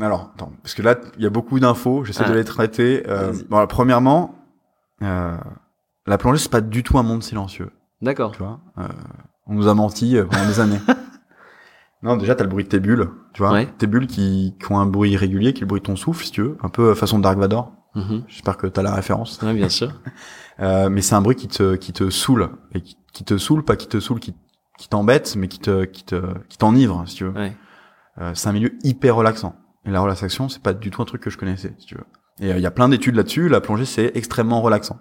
Alors, attends, parce que là, il y a beaucoup d'infos, j'essaie Ah. de les traiter. Euh, bon, alors, premièrement, euh, la plongée, c'est pas du tout un monde silencieux, D'accord. tu vois. Euh, on nous a menti euh, pendant des années. Non, déjà, t'as le bruit de tes bulles, tu vois. Ouais. Tes bulles qui, qui ont un bruit irrégulier, qui est le bruit de ton souffle, si tu veux. Un peu euh, façon Dark Vador. Mhm. J'espère que t'as la référence. Ouais, bien sûr. Euh, mais c'est un bruit qui te, qui te saoule. Et qui, qui te saoule, pas qui te saoule, qui, qui t'embête, mais qui te, qui te, qui t'enivre, si tu veux. Ouais. Euh, c'est un milieu hyper relaxant. Et la relaxation, c'est pas du tout un truc que je connaissais, si tu veux. Et euh, il y a plein d'études là-dessus. La plongée, c'est extrêmement relaxant.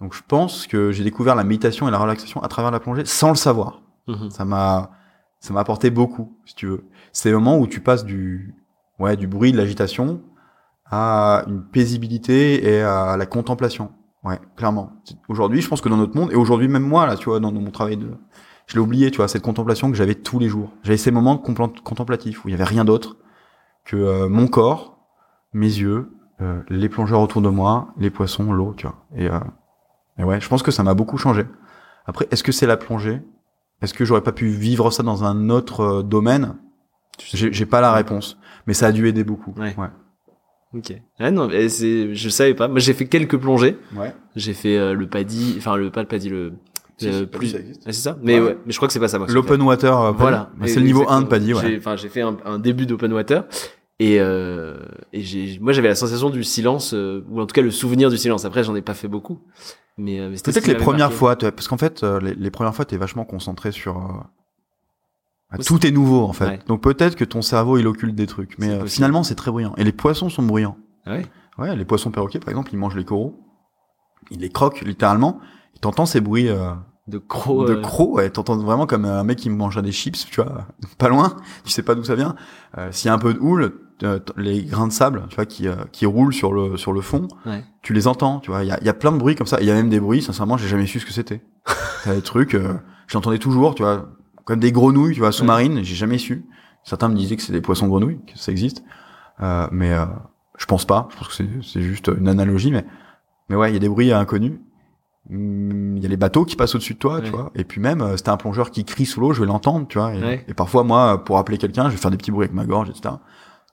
Donc je pense que j'ai découvert la méditation et la relaxation à travers la plongée sans le savoir. Mhm. Ça m'a, ça m'a apporté beaucoup, si tu veux. C'est le moment où tu passes du, ouais, du bruit, de l'agitation, à une paisibilité et à la contemplation. Ouais, clairement. Aujourd'hui, je pense que dans notre monde, et aujourd'hui même moi, là, tu vois, dans, dans mon travail de, je l'ai oublié, tu vois, cette contemplation que j'avais tous les jours. J'avais ces moments contemplatifs où il y avait rien d'autre que euh, mon corps, mes yeux, euh, les plongeurs autour de moi, les poissons, l'eau, tu vois. Et, euh, et ouais, je pense que ça m'a beaucoup changé. Après, est-ce que c'est la plongée? Est-ce que j'aurais pas pu vivre ça dans un autre euh, domaine? J'ai pas la réponse, mais ça a dû aider beaucoup. Ouais. ouais. Ok. Ouais, non, c'est, je savais pas. Moi, j'ai fait quelques plongées. Ouais. J'ai fait euh, le paddy, enfin le pas le paddy, le Si, Euh, plus- ça. Ah, c'est ça mais Ouais. ouais. mais je crois que c'est pas ça L'open water, euh. Voilà. C'est le niveau 1 de. Paddy, ouais. J'ai- Enfin, j'ai fait un, un début d'open water et euh, et j'ai, moi j'avais la sensation du silence euh, ou en tout cas le souvenir du silence. Après, j'en ai pas fait beaucoup, mais, euh, mais c'était Peut-être les premières marqué. fois, parce qu'en fait, euh, les, les premières fois, t'es vachement concentré sur. euh, bah, tout est nouveau en fait. Ouais. Donc peut-être que ton cerveau il occulte des trucs, mais euh, finalement c'est très bruyant. Et les poissons sont bruyants. Ah ouais? Ouais, les poissons perroquets par exemple, ils mangent les coraux, ils les croquent littéralement. Et t'entends ces bruits euh, De crocs. de crocs. Ouais, t'entends vraiment comme un mec qui mangerait des chips, tu vois, pas loin. Tu sais pas d'où ça vient. Euh, S'il y a un peu de houle, les grains de sable, tu vois, qui euh, qui roulent sur le sur le fond, Ouais. tu les entends, tu vois. Il y a, il y a plein de bruits comme ça. Il y a même des bruits. Sincèrement, j'ai jamais su ce que c'était. Des trucs, euh, j'entendais toujours, tu vois, comme des grenouilles, tu vois, sous-marines. J'ai jamais su. Certains me disaient que c'est des poissons grenouilles, que ça existe, euh, mais euh, je pense pas. Je pense que c'est c'est juste une analogie, mais mais ouais, il y a des bruits inconnus. Hum, Il y a les bateaux qui passent au-dessus de toi, tu vois. Et puis même, euh, c'était un plongeur qui crie sous l'eau, je vais l'entendre, tu vois. Et, Ouais. et parfois, moi, pour appeler quelqu'un, je vais faire des petits bruits avec ma gorge, etc.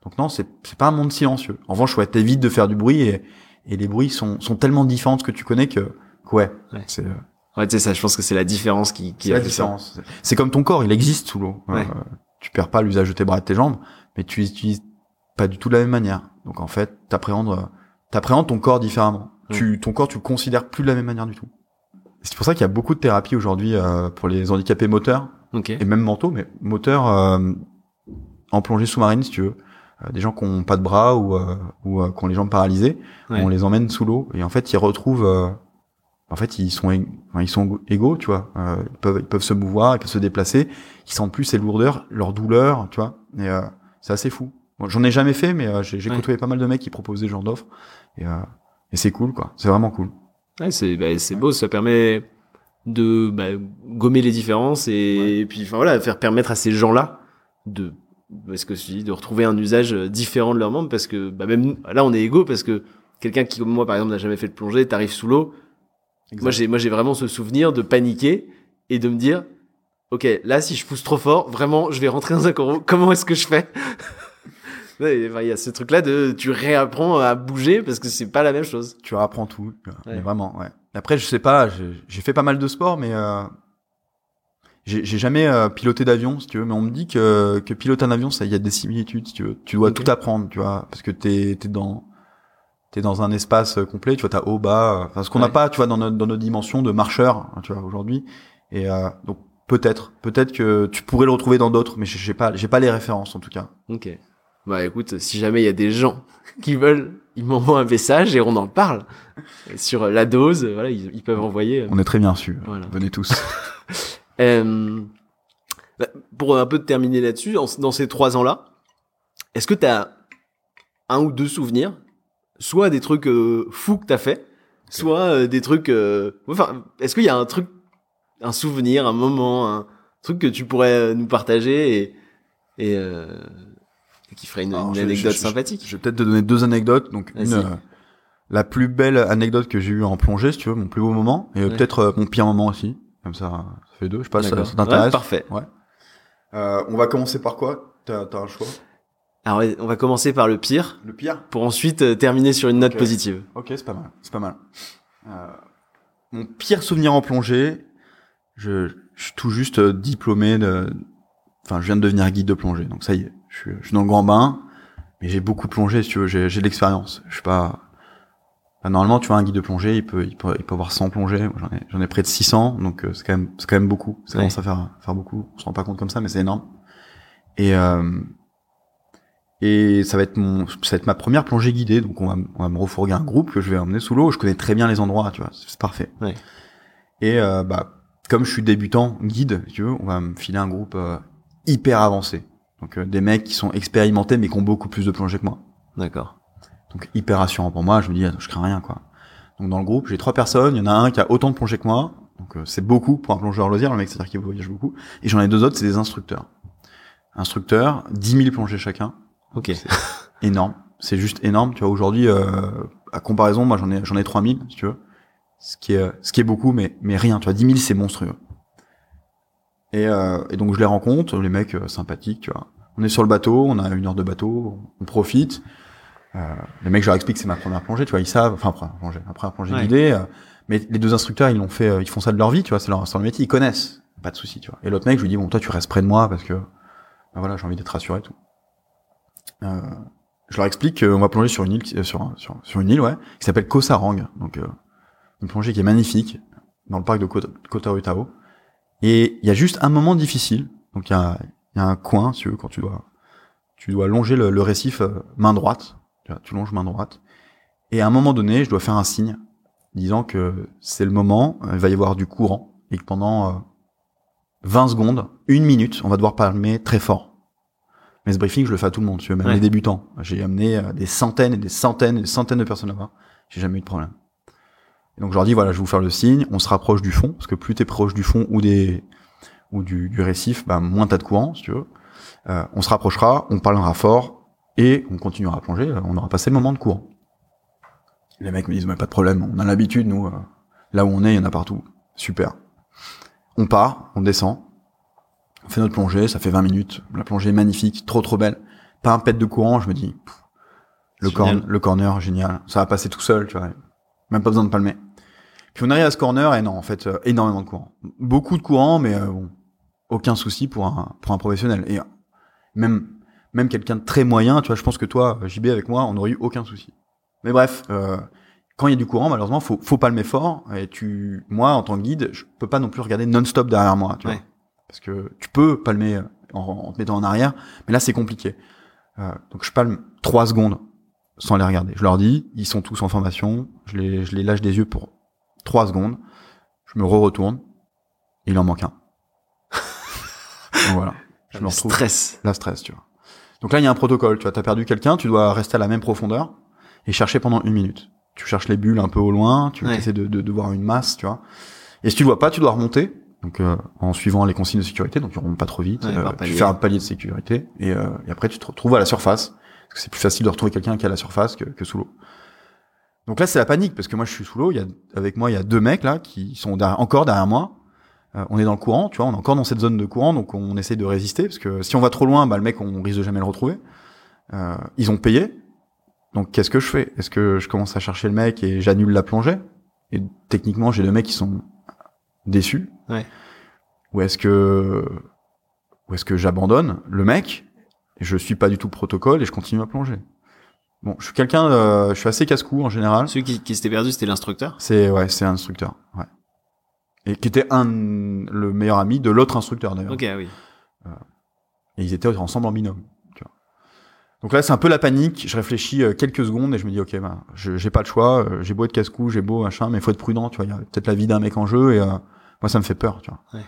Donc non, c'est c'est pas un monde silencieux. En revanche, ouais, t'évites de faire du bruit et, et les bruits sont, sont tellement différents de ce que tu connais que, que ouais, Ouais. c'est euh, Ouais, tu sais ça. Je pense que c'est la différence qui qui a la différence. C'est comme ton corps, il existe sous l'eau. Ouais. Euh, tu perds pas l'usage de tes bras et de tes jambes, mais tu l'utilises pas du tout de la même manière. Donc en fait, t'appréhendes, euh, t'appréhendes ton corps différemment. Ouais. Tu, ton corps, tu le considères plus de la même manière du tout. C'est pour ça qu'il y a beaucoup de thérapies aujourd'hui euh, pour les handicapés moteurs Ok. et même mentaux, mais moteurs euh, en plongée sous-marine, si tu veux. Euh, des gens qui ont pas de bras ou, euh, ou euh, qui ont les jambes paralysées, Ouais. on les emmène sous l'eau et en fait ils retrouvent, en fait ils sont, ils sont égaux, tu vois. Ils peuvent, ils peuvent se mouvoir, ils peuvent se déplacer. Ils sentent plus ces lourdeurs, leur douleur, tu vois. Et euh, c'est assez fou. Bon, J'en ai jamais fait, mais euh, j'ai j'ai Ouais. côtoyé pas mal de mecs qui proposaient ce genre d'offres et, euh, et c'est cool, quoi. C'est vraiment cool. Ouais, c'est bah, c'est beau, ça permet de bah, gommer les différences et, et puis enfin voilà, faire permettre à ces gens-là de parce que je dis de retrouver un usage euh, différent de leur membre parce que bah, même là on est égaux parce que quelqu'un qui comme moi par exemple n'a jamais fait de plongée, t'arrives sous l'eau, moi j'ai moi j'ai vraiment ce souvenir de paniquer et de me dire OK, là si je pousse trop fort, vraiment je vais rentrer dans un coraux, comment est-ce que je fais? Enfin, Il y a ce truc-là de tu réapprends à bouger parce que c'est pas la même chose. tu apprends tout. Ouais. Vraiment, ouais. Après, je sais pas, j'ai j'ai fait pas mal de sport, mais euh, j'ai j'ai jamais euh, piloté d'avion, si tu veux. Mais on me dit que que piloter un avion, ça, il y a des similitudes, si tu veux. Tu dois tout apprendre, tu vois, parce que t'es t'es dans t'es dans un espace euh, complet. Tu vois, t'as haut, bas, enfin ce qu'on n'a Ouais. pas, tu vois, dans notre dans nos dimensions de marcheur, hein, tu vois, aujourd'hui. Et euh, donc peut-être, peut-être que tu pourrais le retrouver dans d'autres, mais sais pas, j'ai pas les références en tout cas. Ok. Bah écoute, si jamais il y a des gens qui veulent, ils m'envoient un message et on en parle. Sur la dose, voilà, ils, ils peuvent envoyer. euh, On est très bien su. Voilà. Venez tous. Euh, pour un peu terminer là-dessus, dans ces trois ans-là, est-ce que t'as un ou deux souvenirs, soit des trucs euh, fous que t'as fait, soit euh, des trucs. Enfin, est-ce qu'il y a un truc, un souvenir, un moment, un truc que tu pourrais nous partager et et, et qui ferait une, Alors, une je- anecdote je- je- sympathique? Je vais peut-être te donner deux anecdotes. Donc une, la plus belle anecdote que j'ai eue en plongée, si tu veux, mon plus beau moment, et Ouais. peut-être mon pire moment aussi. Comme ça, ça fait deux. Je sais pas, si ça, ça t'intéresse. Ouais, Parfait. Euh, on va commencer par quoi? T'as as un choix? Alors, ouais, on va commencer par le pire Le pire? Pour ensuite euh, terminer sur une note positive. Ok, c'est pas mal. C'est pas mal. Euh, mon pire souvenir en plongée, je, je suis tout juste euh, diplômé de. Enfin, je viens de devenir guide de plongée, donc ça y est, je suis, je suis dans le grand bain, mais j'ai beaucoup plongé, si tu veux, j'ai j'ai de l'expérience. Je suis pas. Enfin, normalement, tu vois, un guide de plongée, il peut, il peut, il peut avoir 100 plongées. J'en ai, j'en ai près de 600, donc euh, c'est quand même, c'est quand même beaucoup. Ça Ouais. commence à faire, faire beaucoup. On se rend pas compte comme ça, mais c'est énorme. Et euh, et ça va être mon, ça va être ma première plongée guidée, donc on va, on va me refourguer un groupe que je vais emmener sous l'eau. Je connais très bien les endroits, tu vois, c'est parfait. Ouais. Et euh, bah, comme je suis débutant guide, tu veux, on va me filer un groupe euh, hyper avancé. Donc euh, des mecs qui sont expérimentés mais qui ont beaucoup plus de plongée que moi. D'accord. Donc hyper rassurant pour moi. Je me dis, je crains rien quoi. Donc dans le groupe, j'ai trois personnes. Il y en a un qui a autant de plongée que moi. Donc euh, c'est beaucoup pour un plongeur loisir. Le mec, c'est-à-dire qu'il voyage beaucoup. Et j'en ai deux autres, c'est des instructeurs. Instructeurs, 10 000 plongées chacun Ok. énorme. C'est juste énorme. Tu vois, aujourd'hui, euh, à comparaison, moi, j'en ai, j'en ai 3000, si tu veux. Ce qui est, ce qui est beaucoup, mais, mais rien. Tu vois, 10 000, c'est monstrueux. Et, euh, et donc, je les rencontre, les mecs euh, sympathiques, tu vois. On est sur le bateau, on a une heure de bateau, on profite. Euh, les mecs, je leur explique que c'est ma première plongée, tu vois, ils savent, enfin, première plongée, première plongée Ouais. guidée. euh, Mais les deux instructeurs, ils l'ont fait, euh, ils font ça de leur vie, tu vois, c'est leur, leur métier, ils connaissent, pas de souci, tu vois. Et l'autre mec, je lui dis bon, toi, tu restes près de moi parce que, ben voilà, j'ai envie d'être rassuré, et tout. Euh, je leur explique qu'on va plonger sur une île, euh, sur, sur, sur une île, ouais, qui s'appelle Koh Sarang, donc euh, une plongée qui est magnifique dans le parc de Koh Koh Tao Tao. Et il y a juste un moment difficile, donc il y a, y a un coin, si tu veux, quand tu dois, tu dois longer le, le récif main droite, tu, vois, tu longes main droite. Et à un moment donné, je dois faire un signe disant que c'est le moment, euh, il va y avoir du courant et que pendant euh, 20 secondes, une minute, on va devoir palmer très fort. Mais ce briefing, je le fais à tout le monde, tu veux, même Ouais. les débutants. J'ai amené euh, des centaines et des centaines et des centaines de personnes là-bas. J'ai jamais eu de problème. Et donc je leur dis voilà, je vais vous faire le signe, on se rapproche du fond parce que plus t'es proche du fond ou des ou du, du récif, bah, moins t'as de courant, si tu veux. Euh, on se rapprochera, on parlera fort et on continuera à plonger. euh, On aura passé le moment de courant. Les mecs me disent mais pas de problème, on a l'habitude nous. euh, là où on est, il y en a partout. Super. On part, on descend, on fait notre plongée, ça fait 20 minutes. La plongée est magnifique, trop trop belle. Pas un pet de courant, je me dis. pff, le, Génial. corn, le corner, génial. Ça va passer tout seul, tu vois. Même pas besoin de palmer. Puis on arrive à ce corner et non, en fait, euh, énormément de courant. Beaucoup de courant, mais euh, bon, aucun souci pour un, pour un professionnel. Et même, même quelqu'un de très moyen, tu vois, je pense que toi, JB, avec moi, on n'aurait eu aucun souci. Mais bref, euh, quand il y a du courant, malheureusement, faut, faut palmer fort. Et tu, moi, en tant que guide, je peux pas non plus regarder non-stop derrière moi, tu vois. Parce que tu peux palmer euh, en, en te mettant en arrière, mais là, c'est compliqué. Euh, donc, je palme trois secondes sans les regarder. Je leur dis, ils sont tous en formation, je les, je les lâche des yeux pour trois secondes, je me re-retourne, et il en manque un. Donc voilà. Je me retrouve stress. la stress, tu vois. Donc là, il y a un protocole. Tu vois, t'as perdu quelqu'un, tu dois rester à la même profondeur et chercher pendant une minute. Tu cherches les bulles un peu au loin, tu Ouais. essaies de, de, de voir une masse, tu vois. Et si tu le vois pas, tu dois remonter. Donc euh, en suivant les consignes de sécurité, donc tu remontes pas trop vite. Ouais, euh, tu fais un palier de sécurité et, euh, et après tu te retrouves à la surface. Parce que c'est plus facile de retrouver quelqu'un qui est à la surface que, que sous l'eau. Donc là, c'est la panique parce que moi, je suis sous l'eau. Il y a avec moi, il y a deux mecs là qui sont derrière- encore derrière moi. Euh, on est dans le courant, tu vois, on est encore dans cette zone de courant, donc on essaie de résister parce que si on va trop loin, bah le mec, on risque de jamais le retrouver. Euh, ils ont payé, donc qu'est-ce que je fais? Est-ce que je commence à chercher le mec et j'annule la plongée? Et techniquement, j'ai deux mecs qui sont déçus. Ouais. Ou est-ce que ou est-ce que j'abandonne le mec et je suis pas du tout le protocole et je continue à plonger? Bon, je suis quelqu'un, euh, je suis assez casse-cou en général. Celui qui, qui s'était perdu, c'était l'instructeur? C'est ouais, c'est un instructeur, ouais. Et qui était un le meilleur ami de l'autre instructeur d'ailleurs. Ok, oui. Et ils étaient ensemble en binôme. Tu vois. Donc là, c'est un peu la panique. Je réfléchis euh, quelques secondes et je me dis, ok, je- j'ai pas le choix. euh, j'ai beau être casse-cou, j'ai beau machin, mais faut être prudent. Tu vois, il y a peut-être la vie d'un mec en jeu et euh, moi, ça me fait peur. Tu vois. Ouais.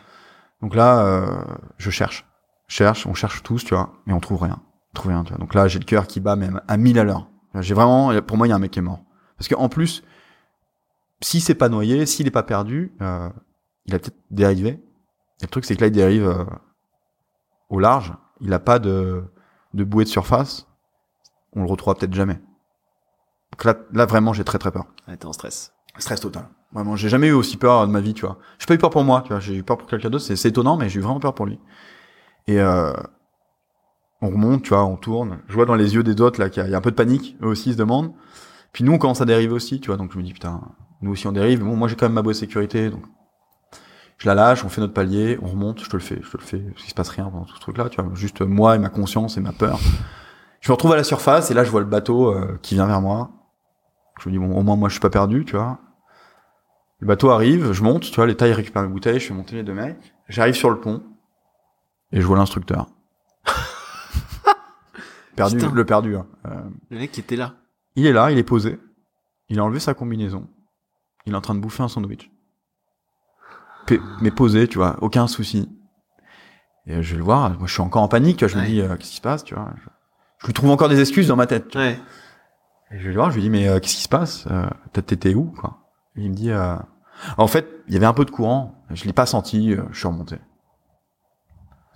Donc là, euh, je cherche, Je cherche, on cherche tous, tu vois, mais on trouve rien, on trouve rien. Tu vois. Donc là, j'ai le cœur qui bat même à 1000 à l'heure. J'ai vraiment, pour moi, il y a un mec qui est mort. Parce que en plus, si c'est pas noyé, s'il est pas perdu, euh, il a peut-être dérivé. Et le truc, c'est que là, il dérive euh, au large. Il a pas de, de bouée de surface. On le retrouvera peut-être jamais. Donc là, là vraiment, j'ai très très peur. Ouais, t'es en stress. Stress total. Vraiment, j'ai jamais eu aussi peur de ma vie, tu vois. J'ai pas eu peur pour moi, tu vois. J'ai eu peur pour quelqu'un d'autre. C'est étonnant, mais j'ai eu vraiment peur pour lui. Et euh, on remonte, tu vois, on tourne. Je vois dans les yeux des autres là qu'il y, a- il y a un peu de panique. Eux aussi ils se demandent. Puis nous, on commence à dériver aussi, tu vois. Donc je me dis putain, nous aussi on dérive. Bon, moi j'ai quand même ma bouée de sécurité, donc je la lâche. On fait notre palier, on remonte. Je te le fais, je te le fais. Parce qu'il se passe rien pendant tout ce truc-là, tu vois. Juste moi et ma conscience et ma peur. Je me retrouve à la surface et là je vois le bateau euh, qui vient vers moi. Je me dis bon, au moins moi je suis pas perdu, tu vois. Le bateau arrive, je monte, tu vois, les tailles récupèrent mes bouteilles, je fais monter les deux mecs. J'arrive sur le pont et je vois l'instructeur. perdu, Putain. le perdu. hein. Euh, Le mec qui était là. il est là, il est posé. Il a enlevé sa combinaison. Il est en train de bouffer un sandwich. Mais posé, tu vois, aucun souci. Et euh, je vais le voir, moi je suis encore en panique, tu vois, je me dis, euh, qu'est-ce qui se passe, tu vois. Je, je lui trouve encore des excuses dans ma tête. tu vois. Ouais. Et je vais le voir, je lui dis, mais euh, qu'est-ce qui se passe euh, T'étais où, quoi Et il me dit, euh, en fait, il y avait un peu de courant, je l'ai pas senti, euh, je suis remonté.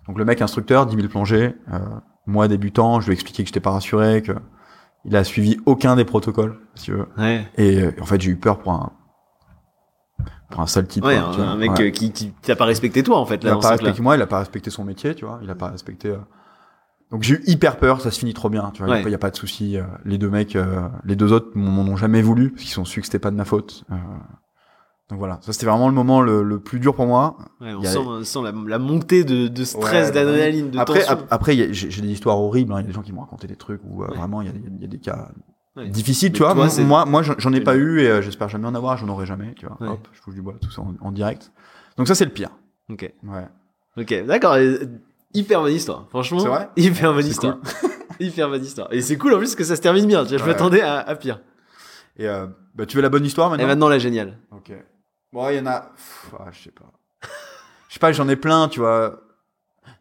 Donc le mec instructeur, 10 000 plongées, euh, moi débutant, je lui ai expliqué que j'étais pas rassuré, que il a suivi aucun des protocoles, si tu veux. Ouais. Et euh, en fait, j'ai eu peur pour un pour un sale type. Ouais, quoi, un, mec Ouais. euh, qui, qui t'a pas respecté toi en fait Il a pas respecté moi, il a pas respecté son métier, tu vois. Il a pas respecté. euh. Donc j'ai eu hyper peur. Ça se finit trop bien, tu vois. Il Ouais. y a pas de souci. euh, Les deux mecs, euh, les deux autres m'en ont jamais voulu parce qu'ils ont su que c'était pas de ma faute. Euh, Donc voilà, ça c'était vraiment le moment le, le plus dur pour moi. Ouais, on a- sent, on sent la, la montée de, de stress, d'adrénaline, de après, tension. ap- après, j'ai des histoires horribles. hein. Il y a des gens qui m'ont raconté des trucs où vraiment il y y a des cas Ouais. Mais tu vois. toi, Moi- moi, moi, j'en ai pas eu et euh, j'espère jamais en avoir. J'en aurai jamais, tu vois. Ouais. Hop, je touche du bois, tout ça en, en direct. Donc ça c'est le pire. Ok, Ouais. ok, d'accord. euh, Hyper bonne histoire, franchement. C'est vrai Hyper bonne histoire. hyper bonne histoire. Et c'est cool en plus que ça se termine bien. Tu vois, Je m'attendais à, à pire. Et euh, bah, tu veux la bonne histoire Et maintenant maintenant la géniale. Ok. Bon, il y en a. Pff, ah, je sais pas. Je sais pas, j'en ai plein, tu vois.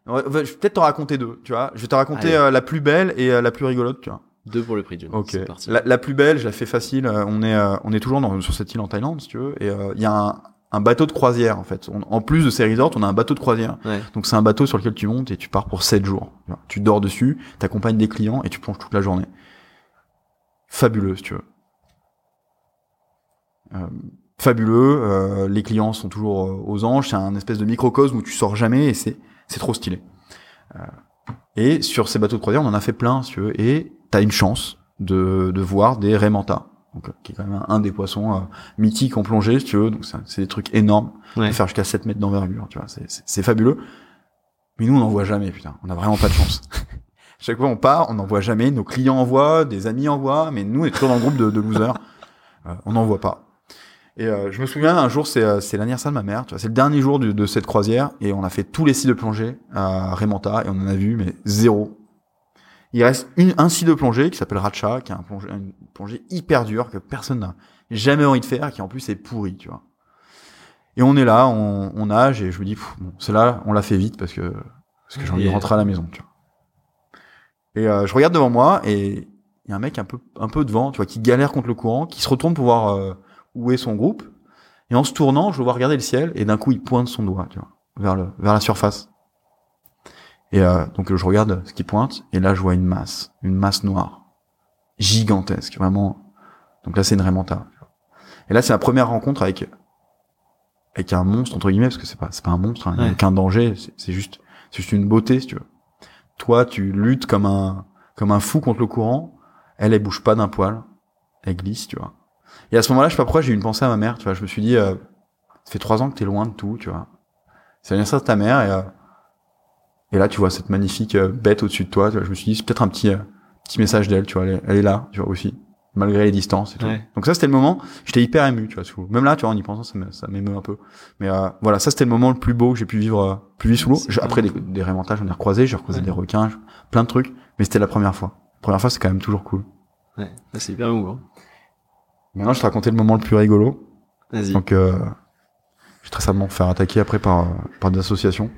Je vais peut-être t'en raconter deux, tu vois. Je vais te raconter euh, la plus belle et euh, la plus rigolote, tu vois. Deux pour le prix d'une. Ok. Parti. La, la plus belle, je la fais facile. euh, On est, euh, on est toujours dans, sur cette île en Thaïlande, si tu veux. Et euh, il y a un, un bateau de croisière, en fait. On- en plus de ces resorts, on a un bateau de croisière. Ouais. Donc c'est un bateau sur lequel tu montes et tu pars pour 7 jours. Tu dors dessus, t'accompagnes des clients et tu plonges toute la journée. Fabuleux, si tu veux. Euh, fabuleux. euh, les clients sont toujours aux anges. C'est un espèce de microcosme où tu sors jamais et c'est c'est trop stylé. Euh, et sur ces bateaux de croisière, on en a fait plein, si tu veux. Et t'as une chance de, de voir des raimentas. Donc, euh, qui est quand même un, un des poissons euh, mythiques en plongée, si tu veux. Donc, c'est des trucs énormes. Ouais. faire jusqu'à 7 mètres d'envergure, tu vois. C'est- fabuleux. Mais nous, on n'en voit jamais, putain. On a vraiment pas de chance. Chaque fois, on part, on n'en voit jamais. Nos clients en voient, des amis en voient, mais nous, on est toujours dans le groupe de, de losers. Euh, on n'en voit pas. Et euh, je me souviens, un jour, c'est euh, c'est l'anniversaire de ma mère, tu vois. C'est le dernier jour du- de cette croisière, et on a fait tous les sites de plongée à Raymanta, et on en a vu, mais zéro. Il reste une, un site de plongée qui s'appelle Ratcha, qui est un plongée, une plongée hyper dure que personne n'a jamais envie de faire, qui en plus est pourri, tu vois. Et on est là, on, on nage, et je me dis, pff, bon, c'est là, on l'a fait vite parce que, parce que j'ai envie de Et- rentrer à la maison, tu vois. Et euh, je regarde devant moi, et il y a un mec un peu, un peu devant, tu vois, qui galère contre le courant, qui se retourne pour voir euh, où est son groupe. Et en se tournant, je le vois regarder le ciel, et d'un coup, il pointe son doigt, tu vois, vers le, vers la surface. Et euh, donc je regarde ce qui pointe, et là je vois une masse, une masse noire, gigantesque, vraiment. Donc là c'est une vois. Et là c'est la première rencontre avec avec un monstre entre guillemets, parce que c'est pas c'est pas un monstre, hein, il n'y a Ouais. aucun danger, c'est juste c'est juste une beauté si tu veux. Toi tu luttes comme un comme un fou contre le courant, elle elle bouge pas d'un poil, elle glisse, tu vois. Et à ce moment-là je sais pas pourquoi j'ai eu une pensée à ma mère, tu vois, je me suis dit euh, ça fait trois ans que t'es loin de tout, tu vois. C'est l'anniversaire de ta mère et euh, et là, tu vois cette magnifique euh, bête au-dessus de toi. Tu vois, je me suis dit, c'est peut-être un petit, euh, petit message d'elle. Tu vois, elle, est- elle est là, tu vois aussi, malgré les distances et tout. Ouais. Donc ça, c'était le moment. J'étais hyper ému, tu vois. sous. Même là, tu vois, en y pensant, ça me- ça m'émeut un peu. Mais euh, voilà, ça, c'était le moment le plus beau que j'ai pu vivre, euh, plus vivre sous l'eau. Après, des, des rémontages, j'en ai recroisé, j'ai recroisé Ouais. des requins, plein de trucs. Mais c'était la première fois. La première fois, c'est quand même toujours cool. Ouais. C'est hyper émouvant. Maintenant, je te racontais le moment le plus rigolo. Vas-y. Donc, euh, je vais très simplement me faire attaquer après par, par des associations.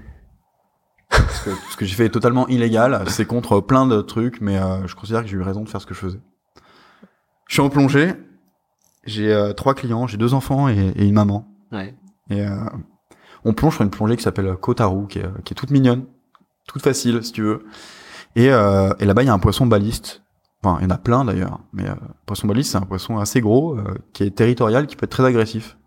Parce que ce que j'ai fait est totalement illégal. C'est contre plein de trucs, mais euh, je considère que j'ai eu raison de faire ce que je faisais. Je suis en plongée. J'ai euh, trois clients, j'ai deux enfants et, et une maman. Ouais. Et euh, on plonge sur une plongée qui s'appelle Kotaru, qui est, qui est toute mignonne, toute facile si tu veux. Et, euh, et là-bas, il y a un poisson baliste. Enfin, il y en a plein d'ailleurs. Mais euh, poisson baliste, c'est un poisson assez gros, euh, qui est territorial, qui peut être très agressif.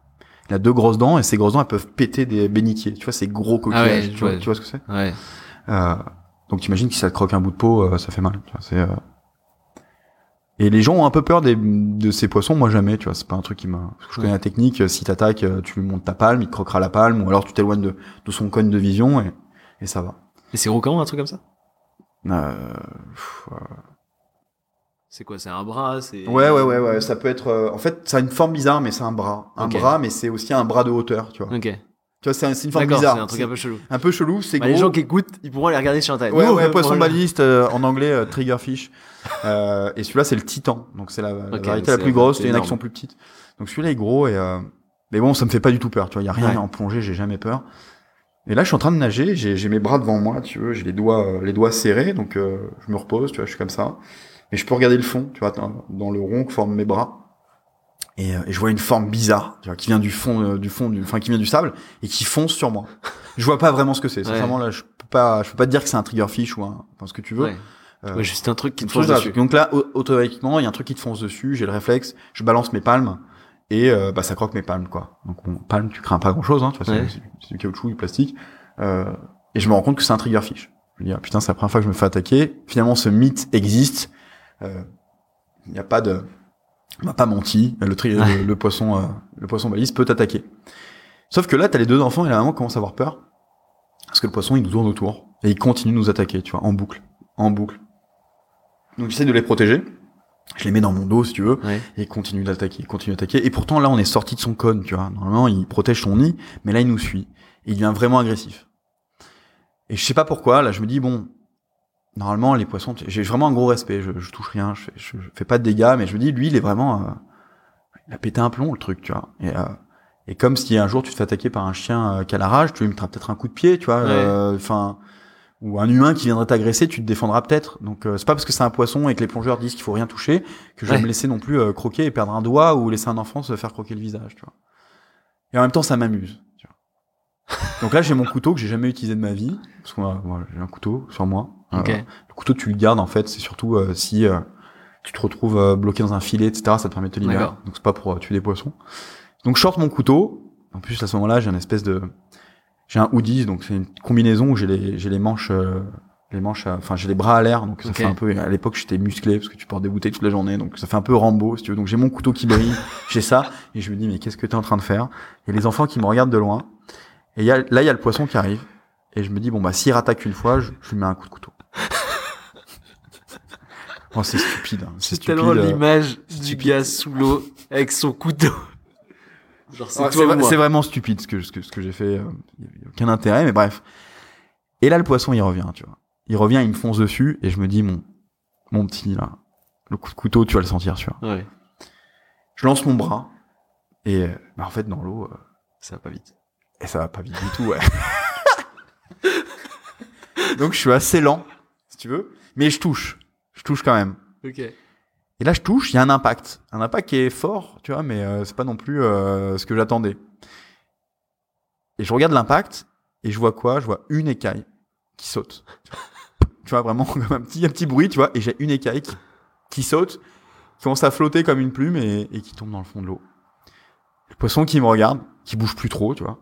Il a deux grosses dents et ces grosses dents, elles peuvent péter des bénitiers. Tu vois, ces gros coquillages. Ah ouais, tu, vois, ouais. tu vois ce que c'est Ouais. euh, Donc t'imagines que si ça te croque un bout de peau, euh, ça fait mal. Tu vois, c'est, euh, Et les gens ont un peu peur des, de ces poissons, moi jamais, tu vois, c'est pas un truc qui m'a... parce que Je connais la technique, si t'attaques, euh, tu lui montes ta palme, il te croquera la palme, ou alors tu t'éloignes de, de son cône de vision et, et ça va. Et c'est comment un truc comme ça? Euh, pff, euh, C'est quoi C'est un bras C'est. Ouais, ouais, ouais, ouais, ça peut être... euh, En fait, ça a une forme bizarre, mais c'est un bras. Un bras, mais c'est aussi un bras de hauteur, tu vois. Ok. Tu vois, c'est un- c'est une forme bizarre. c'est un truc un peu chelou. un peu chelou, c'est Bah, gros. les gens qui écoutent, ils pourront aller regarder sur internet. Ouais, Nous, ouais, poisson on- baliste, euh, en anglais, euh, triggerfish. Euh, et celui-là, c'est le titan. Donc, c'est la, la Ok, variété la plus grosse. c'est Il y en a qui énorme. sont plus petites. Donc, celui-là est gros et, mais bon, ça me fait pas du tout peur. Tu vois, il y a rien Ouais. en plongée, j'ai jamais peur. Et là, je suis en train de nager, j'ai mes bras devant moi, tu veux, j'ai les doigts, les doigts serrés, donc je me repose, tu vois, je suis comme ça. Mais je peux regarder le fond, tu vois, dans, le rond que forment mes bras. Et, euh, et je vois une forme bizarre, tu vois, qui vient du fond, euh, du fond, du, enfin, qui vient du sable et qui fonce sur moi. Je vois pas vraiment ce que c'est. Ouais. Sincèrement, là, je peux pas, je peux pas te dire que c'est un triggerfish ou un, enfin, ce que tu veux. Ouais. Euh, Ouais, juste un truc qui te fonce dessus. Donc là, au- automatiquement, il y a un truc qui te fonce dessus, j'ai le réflexe, je balance mes palmes et euh, bah ça croque mes palmes quoi. Donc palme, tu crains pas grand chose, hein, tu vois, c'est- du caoutchouc, du plastique. Euh, et je me rends compte que c'est un triggerfish. Je me dis ah, putain, c'est la première fois que je me fais attaquer. Finalement, ce mythe existe. Euh, Il n'y a pas de, on m'a pas menti. Le, tri- Ouais. le, le poisson, euh, le poisson balise peut t'attaquer. Sauf que là, t'as les deux enfants et la maman commence à avoir peur. Parce que le poisson, il nous tourne autour. Et il continue de nous attaquer, tu vois, en boucle. En boucle. Donc j'essaie de les protéger. Je les mets dans mon dos, si tu veux. Ouais. Et il continue d'attaquer, il continue d'attaquer. Et pourtant, là, on est sorti de son cône, tu vois. Normalement, il protège son nid, mais là, il nous suit. Et il devient vraiment agressif. Et je sais pas pourquoi, là, je me dis, bon, normalement, les poissons, j'ai vraiment un gros respect. Je, je touche rien, je fais, je, je fais pas de dégâts, mais je me dis, lui, il est vraiment, euh, il a pété un plomb, le truc, tu vois. Et, euh, et comme si un jour tu te fais attaquer par un chien euh, qui a la rage, tu lui mettras peut-être un coup de pied, tu vois. Ouais. euh, Enfin, ou un humain qui viendrait t'agresser, tu te défendras peut-être. Donc euh, c'est pas parce que c'est un poisson et que les plongeurs disent qu'il faut rien toucher que je vais Ouais. me laisser non plus croquer et perdre un doigt ou laisser un enfant se faire croquer le visage, tu vois. Et en même temps, ça m'amuse. Donc là, j'ai mon couteau que j'ai jamais utilisé de ma vie parce que moi, voilà, j'ai un couteau sur moi. Le couteau, tu le gardes en fait. C'est surtout euh, si euh, tu te retrouves euh, bloqué dans un filet, etc. Ça te permet de te libérer. Donc c'est pas pour tuer des poissons. Donc je sorte mon couteau. En plus à ce moment-là, j'ai une espèce de, j'ai un hoodie, donc c'est une combinaison où j'ai les, j'ai les manches, euh, les manches, enfin j'ai les bras à l'air, donc ça fait un peu. À l'époque, j'étais musclé parce que tu portes des bouteilles toute la journée, donc ça fait un peu Rambo, si tu veux. Donc j'ai mon couteau qui brille, j'ai ça, et je me dis mais qu'est-ce que t'es en train de faire? A les enfants qui me regardent de loin, et y a, là il y a le poisson qui arrive, et je me dis bon bah s'il rattaque une fois, je, je lui mets un coup de couteau. Oh, c'est stupide, hein. c'est tellement euh. l'image du gars sous l'eau avec son couteau. Genre, c'est Ouais, vraiment stupide ce que, ce que, ce que j'ai fait. euh, Il y a aucun intérêt, mais bref. Et là, le poisson, il revient, tu vois. Il revient, il me fonce dessus, et je me dis, mon, mon petit, là, le coup de couteau, tu vas le sentir, tu vois. Ouais, Je lance mon bras, et euh, bah, en fait, dans l'eau, euh, ça va pas vite. et ça va pas vite du tout, ouais. Donc, je suis assez lent, si tu veux, mais je touche. Je touche quand même. Ok. Et là, je touche, il y a un impact. Un impact qui est fort, tu vois, mais euh, c'est pas non plus euh, ce que j'attendais. Et je regarde l'impact, et je vois quoi? Je vois une écaille qui saute. tu vois, vraiment comme un petit, un petit bruit, tu vois, et j'ai une écaille qui, qui saute, qui commence à flotter comme une plume et, et qui tombe dans le fond de l'eau. Le poisson qui me regarde, qui bouge plus trop, tu vois,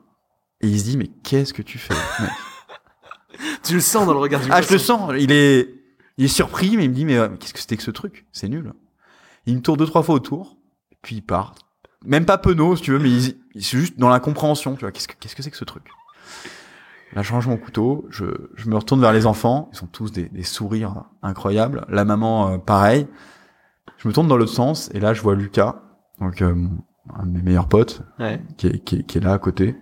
et il se dit, mais qu'est-ce que tu fais mec? Tu le sens dans le regard du ah, je le poisson. sens. Il est, il est surpris, mais il me dit, mais euh, qu'est-ce que c'était que ce truc? C'est nul. Il me tourne deux, trois fois autour, puis il part. Même pas penaud, si tu veux, mais il, il- c'est juste dans la compréhension, tu vois. Qu'est-ce que, qu'est-ce que c'est que ce truc? Là, je range mon couteau, je, je me retourne vers les enfants. Ils sont tous des, des sourires incroyables. La maman, euh, pareil. Je me tourne dans l'autre sens, et là, je vois Lucas, donc euh, un de mes meilleurs potes, Ouais. qui est, qui, est, qui est là à côté,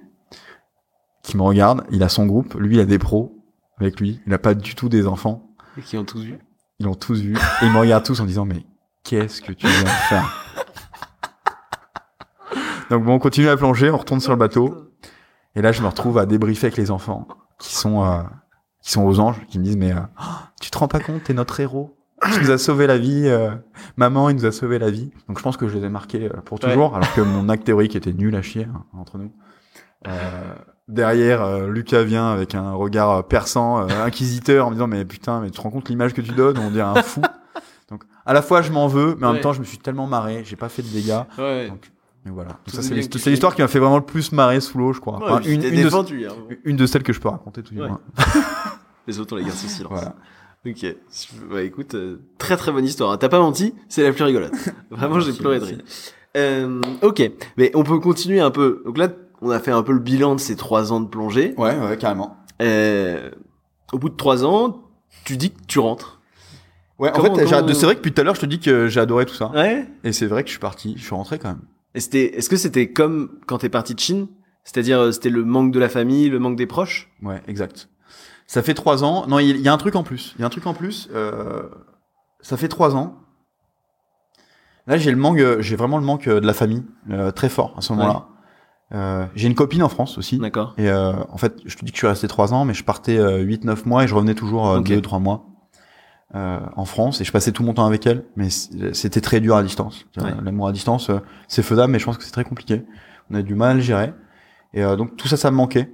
qui me regarde. Il a son groupe. Lui, il a des pros avec lui. Il a pas du tout des enfants. Et qui ont tous vu. Ils l'ont tous vu. Et ils me regardent tous en disant, mais qu'est-ce que tu viens de faire? Donc bon, on continue à plonger, on retourne sur le bateau. Et là, je me retrouve à débriefer avec les enfants qui sont, euh, qui sont aux anges, qui me disent, mais euh, tu te rends pas compte, t'es notre héros. Tu nous as sauvé la vie. euh, maman, il nous a sauvé la vie. Donc je pense que je les ai marqués euh, pour toujours, alors que mon acte théorique était nul à chier hein, entre nous. Euh, derrière, euh, Lucas vient avec un regard euh, perçant, euh, inquisiteur, en me disant mais putain, mais tu te rends compte l'image que tu donnes, on dirait un fou. Donc à la fois je m'en veux, mais en Ouais. même temps je me suis tellement marré, j'ai pas fait de dégâts. Ouais. Donc, mais voilà. Tout Ça est c'est l'histoire qui m'a fait vraiment le plus marrer sous l'eau, je crois. Enfin, une, une, de. Hein. une de celles que je peux raconter tout du moins. Les autres, on les garde sous silence. Voilà. Ok. Bah écoute, euh, très très bonne histoire. T'as pas menti, c'est la plus rigolote. Vraiment, j'ai pleuré de rire. Euh, ok, mais on peut continuer un peu. Donc là, on a fait un peu le bilan de ces trois ans de plongée. Ouais, ouais, carrément. Euh, au bout de trois ans, tu dis que tu rentres. Ouais, en fait, c'est vrai que depuis tout à l'heure je te dis que j'ai adoré tout ça. Ouais. Et c'est vrai que je suis parti, je suis rentré quand même. Et c'était, est-ce que c'était comme quand t'es parti de Chine? C'est-à-dire, euh, c'était le manque de la famille, le manque des proches? Ouais, exact. Ça fait trois ans. Non, il y, a un truc en plus. Il y a un truc en plus. Euh, ça fait trois ans. Là, j'ai le manque, euh, j'ai vraiment le manque de la famille euh, très fort à ce moment-là. Euh, j'ai une copine en France aussi. D'accord. Et euh, en fait, je te dis que je suis resté trois ans, mais je partais euh, 8-9 mois et je revenais toujours euh, deux, trois mois euh, en France et je passais tout mon temps avec elle. Mais c'était très dur à distance. Ouais. L'amour à distance, c'est faisable, mais je pense que c'est très compliqué. On a du mal à le gérer. Et euh, donc tout ça, ça me manquait.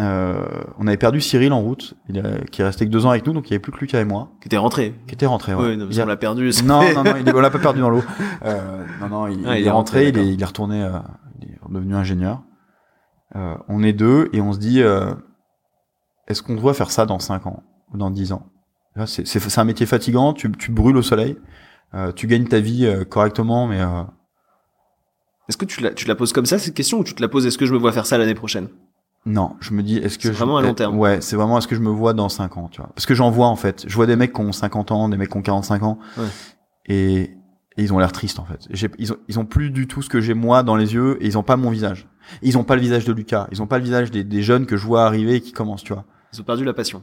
Euh, on avait perdu Cyril en route, il a- qui est resté que deux ans avec nous, donc il n'y avait plus que Lucas et moi, Que t'es rentré. qui était rentré. Ouais. Ouais, non, parce Il a- qu'on l'a perdu. non, non, non, il est- on l'a pas perdu dans l'eau. Euh, non, non, il, Ah, il est rentré, il est, il est retourné, euh, est redevenu ingénieur. Euh, on est deux et on se dit, euh, est-ce qu'on doit faire ça dans cinq ans ou dans dix ans? Là, C'est un métier fatigant, tu, tu brûles au soleil, euh, tu gagnes ta vie correctement, mais Est-ce que tu la, tu la poses comme ça cette question ou tu te la poses est-ce que je me vois faire ça l'année prochaine? Non, je me dis est-ce que C'est je- vraiment à long terme. Ouais, c'est vraiment est-ce que je me vois dans 5 ans, tu vois? Parce que j'en vois en fait, je vois des mecs qui ont 50 ans, des mecs qui ont 45 ans Ouais. et, et ils ont l'air tristes en fait. Ils ont ils ont plus du tout ce que j'ai moi dans les yeux et ils ont pas mon visage. Ils ont pas le visage de Lucas, ils ont pas le visage des, des jeunes que je vois arriver et qui commencent, tu vois. Ils ont perdu la passion.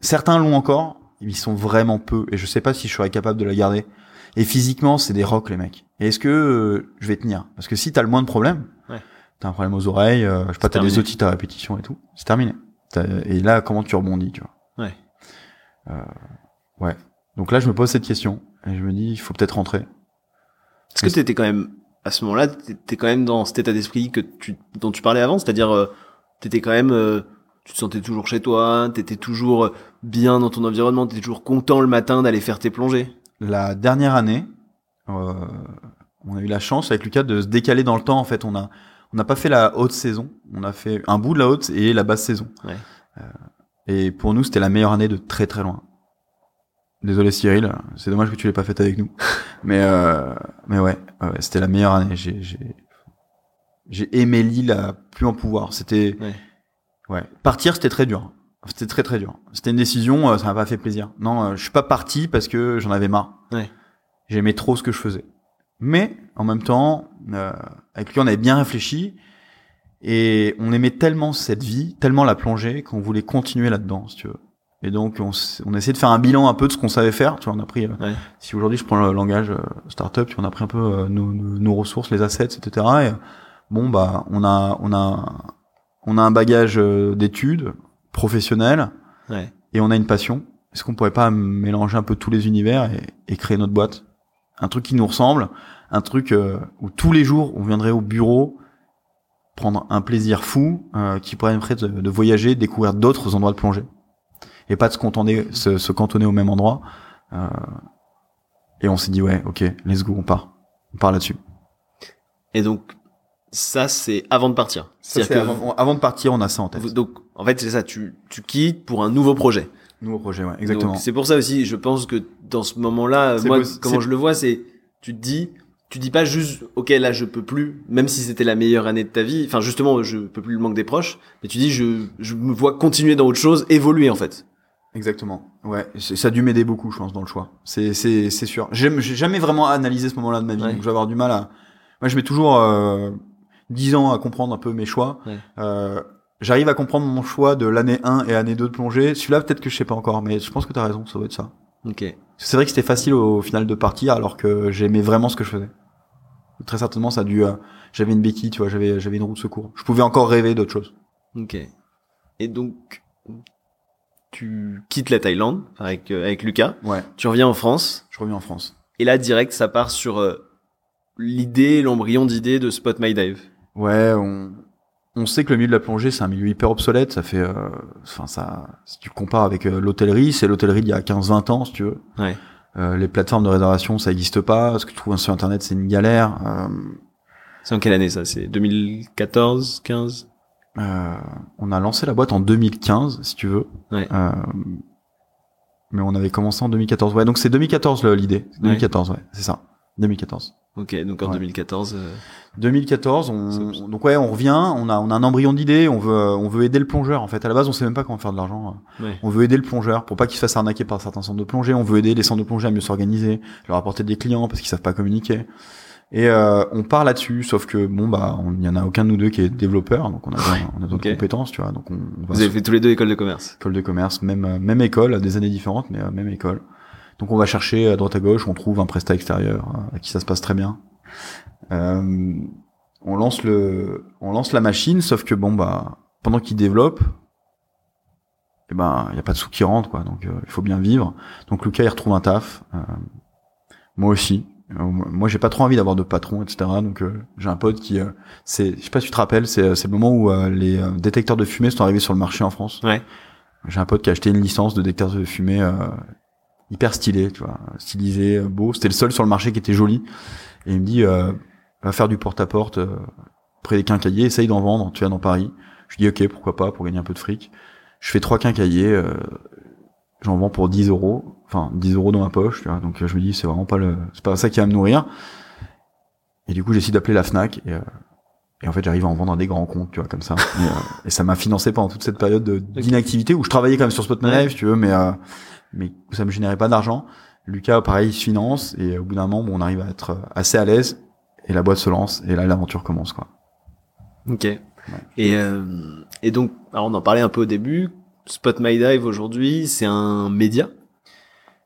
Certains l'ont encore, mais ils sont vraiment peu et je sais pas si je serais capable de la garder. Et physiquement, c'est des rocs les mecs. Et est-ce que euh, je vais tenir? Parce que si t'as le moins de problèmes, Ouais. t'as un problème aux oreilles, euh, je sais pas, t'as des otites à répétition et tout, c'est terminé. Et là, comment tu rebondis, tu vois? Ouais. Euh, ouais. Donc là, je me pose cette question et je me dis, il faut peut-être rentrer. Est-ce que t'étais quand même à ce moment-là, t'étais quand même dans cet état d'esprit que tu dont tu parlais avant, c'est-à-dire euh, t'étais quand même, euh, tu te sentais toujours chez toi, t'étais toujours euh, bien dans ton environnement, t'étais toujours content le matin d'aller faire tes plongées. La dernière année, euh, on a eu la chance avec Lucas de se décaler dans le temps. En fait, on a on n'a pas fait la haute saison, on a fait un bout de la haute et la basse saison. Ouais. Euh, et pour nous, c'était la meilleure année de très très loin. Désolé Cyril, c'est dommage que tu l'aies pas faite avec nous. mais euh, mais ouais, ouais, c'était la meilleure année. J'ai j'ai j'ai aimé l'île à plus en pouvoir. C'était Ouais. ouais. Partir, c'était très dur. C'était très très dur. C'était une décision, euh, ça m'a pas fait plaisir. Non, euh, je suis pas parti parce que j'en avais marre. Ouais. J'aimais trop ce que je faisais. Mais en même temps, euh, avec lui, on avait bien réfléchi et on aimait tellement cette vie, tellement la plongée qu'on voulait continuer là-dedans, si tu veux. Et donc, on, on a essayé de faire un bilan un peu de ce qu'on savait faire. Tu vois, on a pris. euh, Ouais. Si aujourd'hui je prends le langage euh, startup, tu vois, on a pris un peu euh, nos, nos- nos ressources, les assets, etc. Et bon, bah, on a, on a, on a un bagage d'études professionnelles Ouais. et on a une passion. Est-ce qu'on pourrait pas mélanger un peu tous les univers et, et créer notre boîte? Un truc qui nous ressemble, un truc où tous les jours on viendrait au bureau prendre un plaisir fou euh, qui permettrait de, de voyager, découvrir d'autres endroits de plongée et pas de se cantonner, se, se cantonner au même endroit. Euh, et on s'est dit ouais, ok, let's go, on part, on part là-dessus. Et donc ça c'est avant de partir. Ça, que avant, avant de partir, on a ça en tête. vous- donc en fait c'est ça, tu tu quittes pour un nouveau projet. Nouveau projet, ouais, exactement. C'est pour ça aussi, je pense que dans ce moment-là, moi, comment je le vois, c'est, tu te dis, tu dis pas juste, ok, là, je peux plus, même si c'était la meilleure année de ta vie. Enfin, justement, je peux plus le manque des proches, mais tu dis, je, je me vois continuer dans autre chose, évoluer, en fait. Exactement. Ouais, ça a dû m'aider beaucoup, je pense, dans le choix. C'est c'est c'est sûr. J'ai jamais vraiment analysé ce moment-là de ma vie, Ouais. donc je vais avoir du mal à. Moi, je mets toujours euh, 10 ans à comprendre un peu mes choix. Ouais. Euh, J'arrive à comprendre mon choix de l'année 1 et année 2 de plongée. Celui-là, peut-être que je sais pas encore, mais je pense que t'as raison, ça doit être ça. Ok. C'est vrai que c'était facile au, au final de partir, alors que j'aimais vraiment ce que je faisais. Très certainement, ça a dû. euh, j'avais une béquille, tu vois, j'avais j'avais une roue de secours. Je pouvais encore rêver d'autre chose. Ok. Et donc, tu quittes la Thaïlande avec, euh, avec Lucas, Ouais, tu reviens en France, je reviens en France. et là, direct, ça part sur euh, l'idée, l'embryon d'idée de Spot My Dive. Ouais, on, on sait que le milieu de la plongée, c'est un milieu hyper obsolète. Ça fait, euh, enfin, ça, si tu compares avec l'hôtellerie, c'est l'hôtellerie d'il y a 15-20 ans, si tu veux. Ouais. Les plateformes de réservation, ça n'existe pas. Ce que tu trouves sur Internet, c'est une galère. C'est en quelle année, ça? C'est 2014, 15? Euh, on a lancé la boîte en 2015, si tu veux. Ouais. Euh, mais on avait commencé en 2014. Ouais, donc c'est 2014 le- l'idée. 2014, ouais, c'est ça. 2014. Ok, donc en Ouais. 2014. euh, 2014, on, donc ouais, on revient, on a, on a un embryon d'idée, on veut, on veut aider le plongeur. En fait, à la base, on sait même pas comment faire de l'argent. Ouais. On veut aider le plongeur pour pas qu'il se fasse arnaquer par certains centres de plongée. On veut aider les centres de plongée à mieux s'organiser, leur apporter des clients parce qu'ils savent pas communiquer. Et euh, on part là-dessus, sauf que bon bah, il y en a aucun de nous deux qui est développeur, donc on a, on a d'autres compétences, tu vois. Donc on, on va Vous avez fait tous les deux école de commerce. école de commerce, même euh, même école, des années différentes, mais euh, même école. Donc on va chercher à droite à gauche, on trouve un prestat extérieur euh, à qui ça se passe très bien. Euh, on lance le, on lance la machine, sauf que bon bah pendant qu'il développe, eh ben il y a pas de sous qui rentrent quoi, donc euh, il faut bien vivre. Donc Lucas il retrouve un taf, euh, moi aussi. Euh, moi j'ai pas trop envie d'avoir de patron etc. Donc euh, j'ai un pote qui, euh, c'est, je sais pas si tu te rappelles, c'est c'est le moment où euh, les euh, détecteurs de fumée sont arrivés sur le marché en France. Ouais. J'ai un pote qui a acheté une licence de détecteur de fumée euh, hyper stylé, tu vois, stylisé, euh, beau. C'était le seul sur le marché qui était joli. Et il me dit, euh, va faire du porte-à-porte euh, près des quincailliers, essaye d'en vendre, tu viens dans Paris. Je dis, ok, pourquoi pas, pour gagner un peu de fric. Je fais trois quincailliers, euh, j'en vends pour 10 euros, enfin 10 euros dans ma poche, tu vois. Donc euh, je me dis, c'est vraiment pas le, c'est pas ça qui va me nourrir. Et du coup, j'ai décidé d'appeler la Fnac et, euh, et en fait, j'arrive à en vendre à des grands comptes, tu vois, comme ça. Et, euh, et ça m'a financé pendant toute cette période de- d'inactivité où je travaillais quand même sur Spotman Ouais. Live, tu veux, mais euh, mais où ça me générait pas d'argent. Lucas, pareil, il se finance et au bout d'un moment, bon, on arrive à être assez à l'aise et la boîte se lance et là, l'aventure commence, quoi. Ok. Et, euh, et donc, alors on en parlait un peu au début. Spot My Dive aujourd'hui, c'est un média?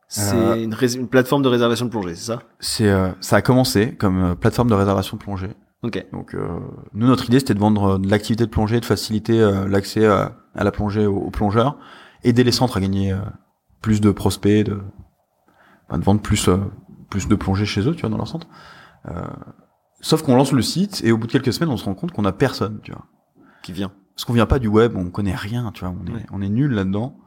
C'est Euh, une, plateforme de réservation de plongée, c'est ça? C'est, euh, ça a commencé comme euh, plateforme de réservation de plongée. Ok. Donc, euh, nous, notre idée, c'était de vendre de l'activité de plongée, de faciliter l'accès à la plongée aux, aux plongeurs, aider les centres à gagner plus de prospects, de, enfin, de vendre plus, euh, plus de plongée chez eux, tu vois, dans leur centre. Euh, sauf qu'on lance le site et au bout de quelques semaines, on se rend compte qu'on a personne, tu vois. Qui vient. Parce qu'on vient pas du web, on connaît rien, tu vois, on est, Ouais. on est nul là-dedans.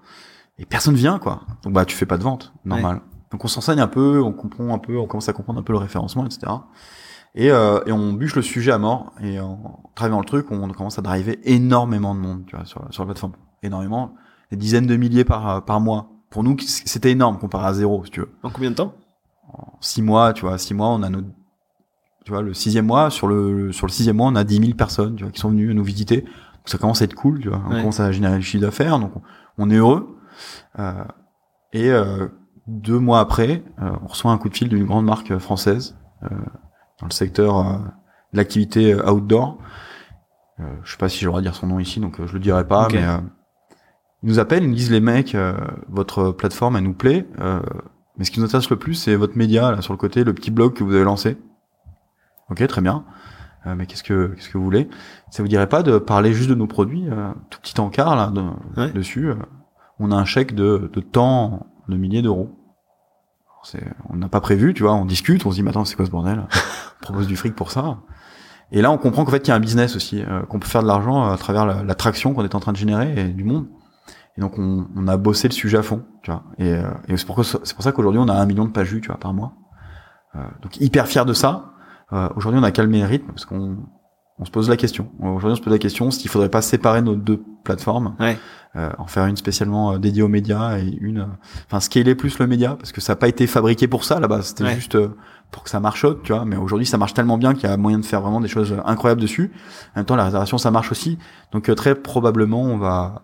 Et personne vient, quoi. Donc, bah, tu fais pas de vente, normal. Donc, on s'enseigne un peu, on comprend un peu, on commence à comprendre un peu le référencement, etc. Et, euh, et on bûche le sujet à mort. Et en travaillant le truc, on commence à driver énormément de monde, tu vois, sur, sur la plateforme. Énormément. Des dizaines de milliers par, par mois. Pour nous, c'était énorme comparé à zéro, si tu veux. En combien de temps? En six mois, tu vois, six mois, on a notre, tu vois, le sixième mois, sur le, sur le sixième mois, on a 10 000 personnes, tu vois, qui sont venues nous visiter. Donc ça commence à être cool, tu vois. On Ouais. commence à générer le chiffre d'affaires, donc on, on est heureux. Euh, et euh, deux mois après, euh, on reçoit un coup de fil d'une grande marque française dans le secteur de l'activité outdoor. Je sais pas si droit de dire son nom ici, donc je le dirai pas. Mais ils nous appellent, ils nous disent les mecs, votre plateforme elle nous plaît, mais ce qui nous intéresse le plus, c'est votre média là sur le côté, le petit blog que vous avez lancé. Ok, très bien. Euh, mais qu'est-ce que qu'est-ce que vous voulez? Ça vous dirait pas de parler juste de nos produits, euh, tout petit encart là de- Ouais. dessus. euh, on a un chèque de, de temps de milliers d'euros. On n'a pas prévu, tu vois. On discute, on se dit, mais attends, c'est quoi ce bordel? On propose du fric pour ça. Et là, on comprend qu'en fait, il y a un business aussi, euh, qu'on peut faire de l'argent à travers la- l'attraction qu'on est en train de générer et du monde. Et donc, on, on a bossé le sujet à fond, tu vois. Et, euh, et c'est pour, ça qu'aujourd'hui, on a un million de pages vues, tu vois, par mois. Euh, donc, hyper fier de ça. Euh, aujourd'hui, on a calmé le rythme parce qu'on on se pose la question. Aujourd'hui, on se pose la question s'il faudrait pas séparer nos deux plateformes, Ouais. euh, en faire une spécialement euh, dédiée aux médias et une, euh, enfin, scaler plus le média parce que ça n'a pas été fabriqué pour ça base. C'était Ouais. juste euh, pour que ça marche, tu vois. Mais aujourd'hui, ça marche tellement bien qu'il y a moyen de faire vraiment des choses incroyables dessus. En même temps, la réservation, ça marche aussi. Donc très probablement, on va,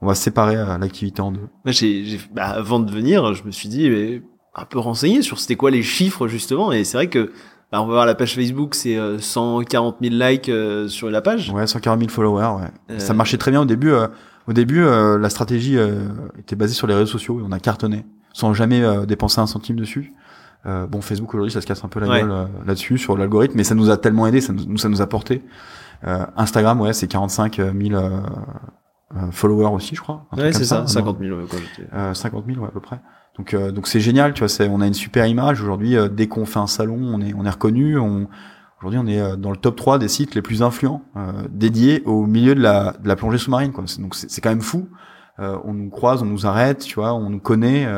on va séparer l'activité en deux. J'ai- bah, avant de venir, je me suis dit, mais, un peu renseigné sur c'était quoi les chiffres justement. Et c'est vrai que, bah, on va voir la page Facebook, c'est euh, 140 000 likes euh, sur la page. Ouais, 140 000 followers. Ouais. Euh, Ça marchait très bien au début. euh, au début, euh, la stratégie euh, était basée sur les réseaux sociaux et on a cartonné sans jamais euh, dépenser un centime dessus. Euh, bon, Facebook aujourd'hui, ça se casse un peu la Ouais. gueule euh, là-dessus sur l'algorithme, mais ça nous a tellement aidé, ça nous, ça nous a porté. Euh, Instagram, ouais, c'est 45 000 euh, euh, followers aussi, je crois. Ouais, c'est ça, non 50 000 ouais, quand j'étais. euh, 50 000 ouais, à peu près. Donc euh, donc c'est génial, tu vois. C'est, on a une super image aujourd'hui. euh, dès qu'on fait un salon, on est on est reconnu. On, aujourd'hui, on est euh, dans le top 3 des sites les plus influents euh, dédiés au milieu de la de la plongée sous-marine. Quoi. C'est- donc c'est, c'est quand même fou. Euh, on nous croise, on nous arrête, tu vois, on nous connaît.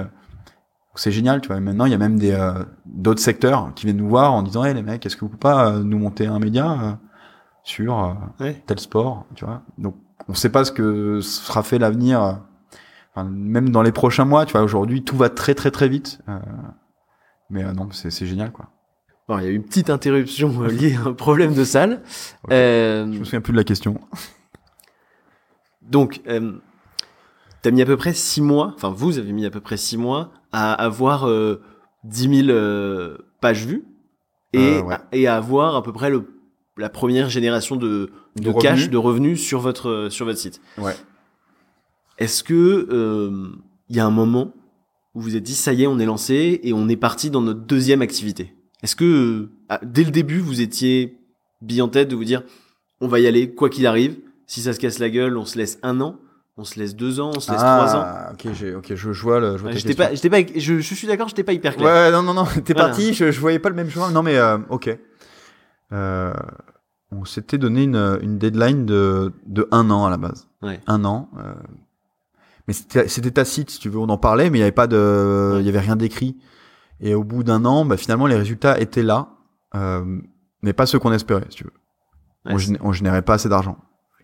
c'est génial, tu vois. Et maintenant, il y a même des euh, d'autres secteurs qui viennent nous voir en disant, hey, les mecs, est-ce que vous pouvez pas nous monter un média euh, sur euh, Ouais. tel sport, tu vois. Donc on sait pas ce que sera fait l'avenir, euh, enfin, même dans les prochains mois, tu vois. Aujourd'hui, tout va très très très vite, euh, mais euh, non, c'est génial quoi. Bon, il y a eu une petite interruption euh, liée à un problème de salle. Ok. Euh, Je me souviens plus de la question. donc, euh, t'as mis à peu près six mois, enfin vous avez mis à peu près six mois à avoir euh, 10 000 euh, pages vues et, ouais. et à avoir à peu près le, la première génération de, de, De cash, revenus. de revenus sur votre sur votre site. Ouais. Est-ce que euh, il y a un moment où vous vous êtes dit ça y est, on est lancé et on est parti dans notre deuxième activité? Est-ce que euh, dès le début vous étiez bien en tête de vous dire on va y aller quoi qu'il arrive? Si ça se casse la gueule, on se laisse un an, on se laisse deux ans, on se laisse trois ans? Ah, ok, j'ai, ok, je, je vois le. Je vois Ouais, ta j'étais question. pas, j'étais pas, je, je suis d'accord, j'étais pas hyper clair. Ouais, non, non, non, t'es Voilà. parti, je, je voyais pas le même chemin. Non, mais euh, ok. Euh, on s'était donné une, une deadline de, de un an à la base. Ouais. Un an. euh, mais c'était tacite, si tu veux, on en parlait, mais il y avait pas de, il y avait rien d'écrit. Et au bout d'un an, bah, finalement, les résultats étaient là, euh, mais pas ceux qu'on espérait, si tu veux. Ouais, on, géné- on générait pas assez d'argent.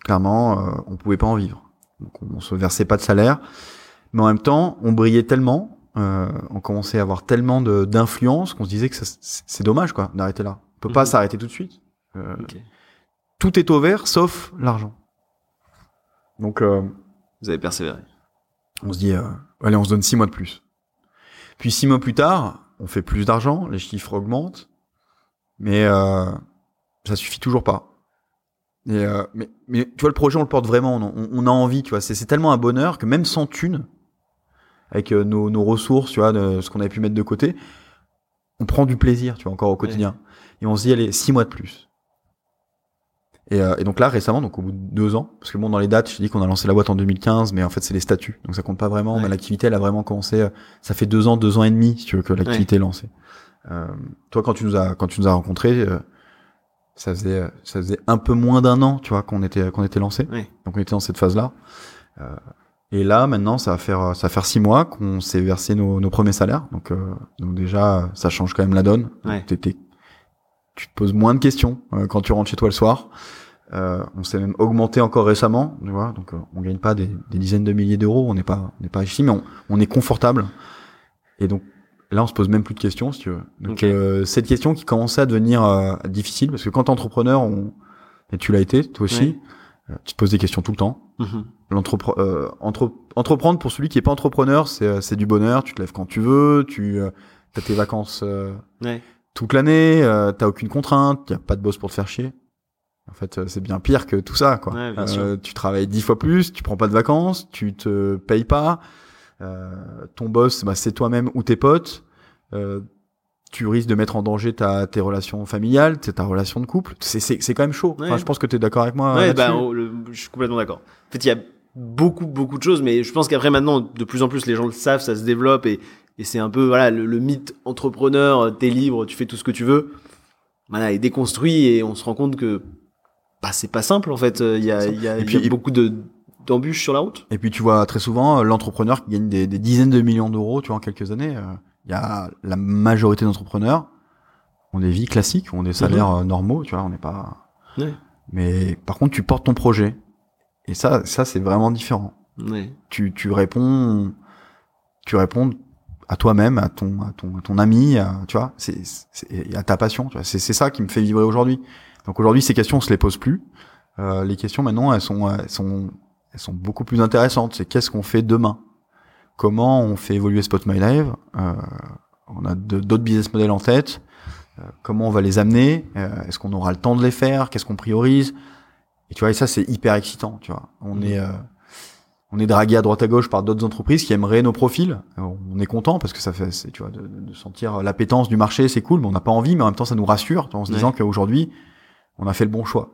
Clairement, euh, on pouvait pas en vivre. Donc, on, se versait pas de salaire. Mais en même temps, on brillait tellement, euh, on commençait à avoir tellement de- d'influence qu'on se disait que c'est dommage quoi d'arrêter là. On peut pas Mhm. s'arrêter tout de suite. Euh, Ok. Tout est au vert sauf l'argent. Donc euh, Vous avez persévéré. On se dit, euh, allez, on se donne six mois de plus. Puis six mois plus tard, on fait plus d'argent, les chiffres augmentent, mais euh, ça suffit toujours pas. Et euh, mais, mais tu vois, le projet, on le porte vraiment, on, a envie, tu vois. C'est c'est tellement un bonheur que même sans thune, avec euh, nos, nos ressources, tu vois, de ce qu'on avait pu mettre de côté, on prend du plaisir, tu vois, encore au quotidien. Et on se dit, allez, six mois de plus. Et, euh, et donc là, récemment, donc au bout de deux ans, parce que bon, dans les dates, je dis qu'on a lancé la boîte en 2015, mais en fait, c'est les statuts, donc ça compte pas vraiment. Ouais. Mais l'activité, elle a vraiment commencé. euh, ça fait deux ans, deux ans et demi, si tu veux, que l'activité est lancée. Euh, toi, quand tu nous as, quand tu nous as rencontrés, euh, ça faisait, euh, ça faisait un peu moins d'un an, tu vois, qu'on était, qu'on était lancé. Ouais. Donc on était dans cette phase-là. Euh, et là, maintenant, ça va faire, ça va faire six mois qu'on s'est versé nos, nos premiers salaires. Donc, euh, donc déjà, ça change quand même la donne. Ouais. T'étais- tu te poses moins de questions euh, quand tu rentres chez toi le soir. Euh, on s'est même augmenté encore récemment, tu vois. Donc, euh, on gagne pas des, des dizaines de milliers d'euros. On n'est pas, on n'est pas ici, mais on, on est confortable. Et donc, là, on se pose même plus de questions, si tu veux. Donc, euh, cette question qui commençait à devenir euh, difficile, parce que quand t'es entrepreneur, on, et tu l'as été, toi aussi, euh, tu te poses des questions tout le temps. L'entrepre- entre- entreprendre pour celui qui est pas entrepreneur, c'est c'est du bonheur. Tu te lèves quand tu veux, tu euh, as tes vacances euh, Ouais. toute l'année, euh, t'as aucune contrainte, y a pas de boss pour te faire chier. En fait, euh, c'est bien pire que tout ça, quoi. Ouais, bien Euh, tu travailles dix fois plus, tu prends pas de vacances, tu te payes pas. euh, ton boss, bah, c'est toi-même ou tes potes. Euh, tu risques de mettre en danger ta, tes relations familiales, ta relation de couple. C'est c'est- c'est quand même chaud. Enfin, Ouais. je pense que tu es d'accord avec moi. Ouais, bah, on- le- je suis complètement d'accord. En fait, il y a beaucoup, beaucoup de choses, mais je pense qu'après maintenant, de plus en plus, les gens le savent, ça se développe et, et c'est un peu, voilà, le, le mythe entrepreneur, t'es libre, tu fais tout ce que tu veux. Voilà, est déconstruit et on se rend compte que, bah, c'est pas simple, en fait. Euh, Il y a, il y a, Et il puis- y a beaucoup de, d'embûches sur la route. Et puis tu vois très souvent euh, l'entrepreneur qui gagne des, des dizaines de millions d'euros, tu vois, en quelques années. euh, Il y a la majorité d'entrepreneurs ont des vies classiques, ont des salaires euh, normaux, tu vois, on n'est pas. Ouais. Mais par contre, tu portes ton projet, et ça, ça c'est vraiment différent. Ouais. Tu, tu réponds, tu réponds à toi-même, à ton, à ton, à ton ami, à, tu vois, c'est, à ta passion. Tu vois, c'est, c'est ça qui me fait vibrer aujourd'hui. Donc aujourd'hui, ces questions, on se les pose plus. Euh, les questions maintenant, elles sont, elles sont, elles sont beaucoup plus intéressantes. C'est qu'est-ce qu'on fait demain? Comment on fait évoluer Spot My Live? Euh, On a d'autres business models en tête. Euh, comment on va les amener? Euh, Est-ce qu'on aura le temps de les faire? Qu'est-ce qu'on priorise? Et tu vois, et ça, c'est hyper excitant. Tu vois, on Mhm. est, euh, on est dragué à droite à gauche par d'autres entreprises qui aimeraient nos profils. Euh, On est content parce que ça fait, tu vois, de, de sentir l'appétence du marché, c'est cool, mais on n'a pas envie, mais en même temps, ça nous rassure en se Ouais. disant qu'aujourd'hui, on a fait le bon choix.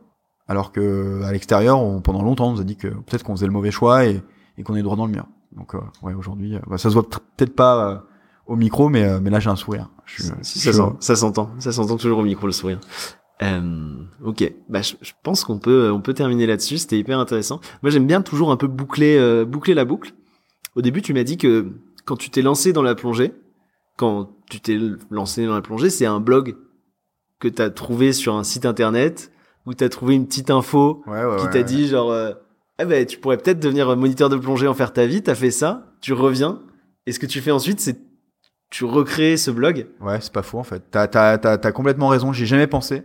Alors que à l'extérieur, on- pendant longtemps, on nous a dit que peut-être qu'on faisait le mauvais choix et, et qu'on est droit dans le mur. Donc, euh, ouais, aujourd'hui, euh, bah, ça se voit peut- peut-être pas euh, au micro, mais, euh, mais là, j'ai un sourire. Je suis, Si, je ça, s'entend. Ça s'entend toujours au micro, le sourire. Euh, ok, bah, je, je pense qu'on peut, on peut terminer là-dessus. C'était hyper intéressant. Moi, j'aime bien toujours un peu boucler, euh, boucler la boucle. Au début, tu m'as dit que quand tu t'es lancé dans la plongée, quand tu t'es lancé dans la plongée, c'est un blog que t'as trouvé sur un site internet où t'as trouvé une petite info Ouais, ouais, qui ouais, t'a dit genre, euh, ah ben tu pourrais peut-être devenir moniteur de plongée en faire ta vie. T'as fait ça, tu reviens. Et ce que tu fais ensuite, c'est tu recrées ce blog. Ouais, c'est pas faux en fait. T'as, t'as, t'as, t'as complètement raison. J'ai jamais pensé.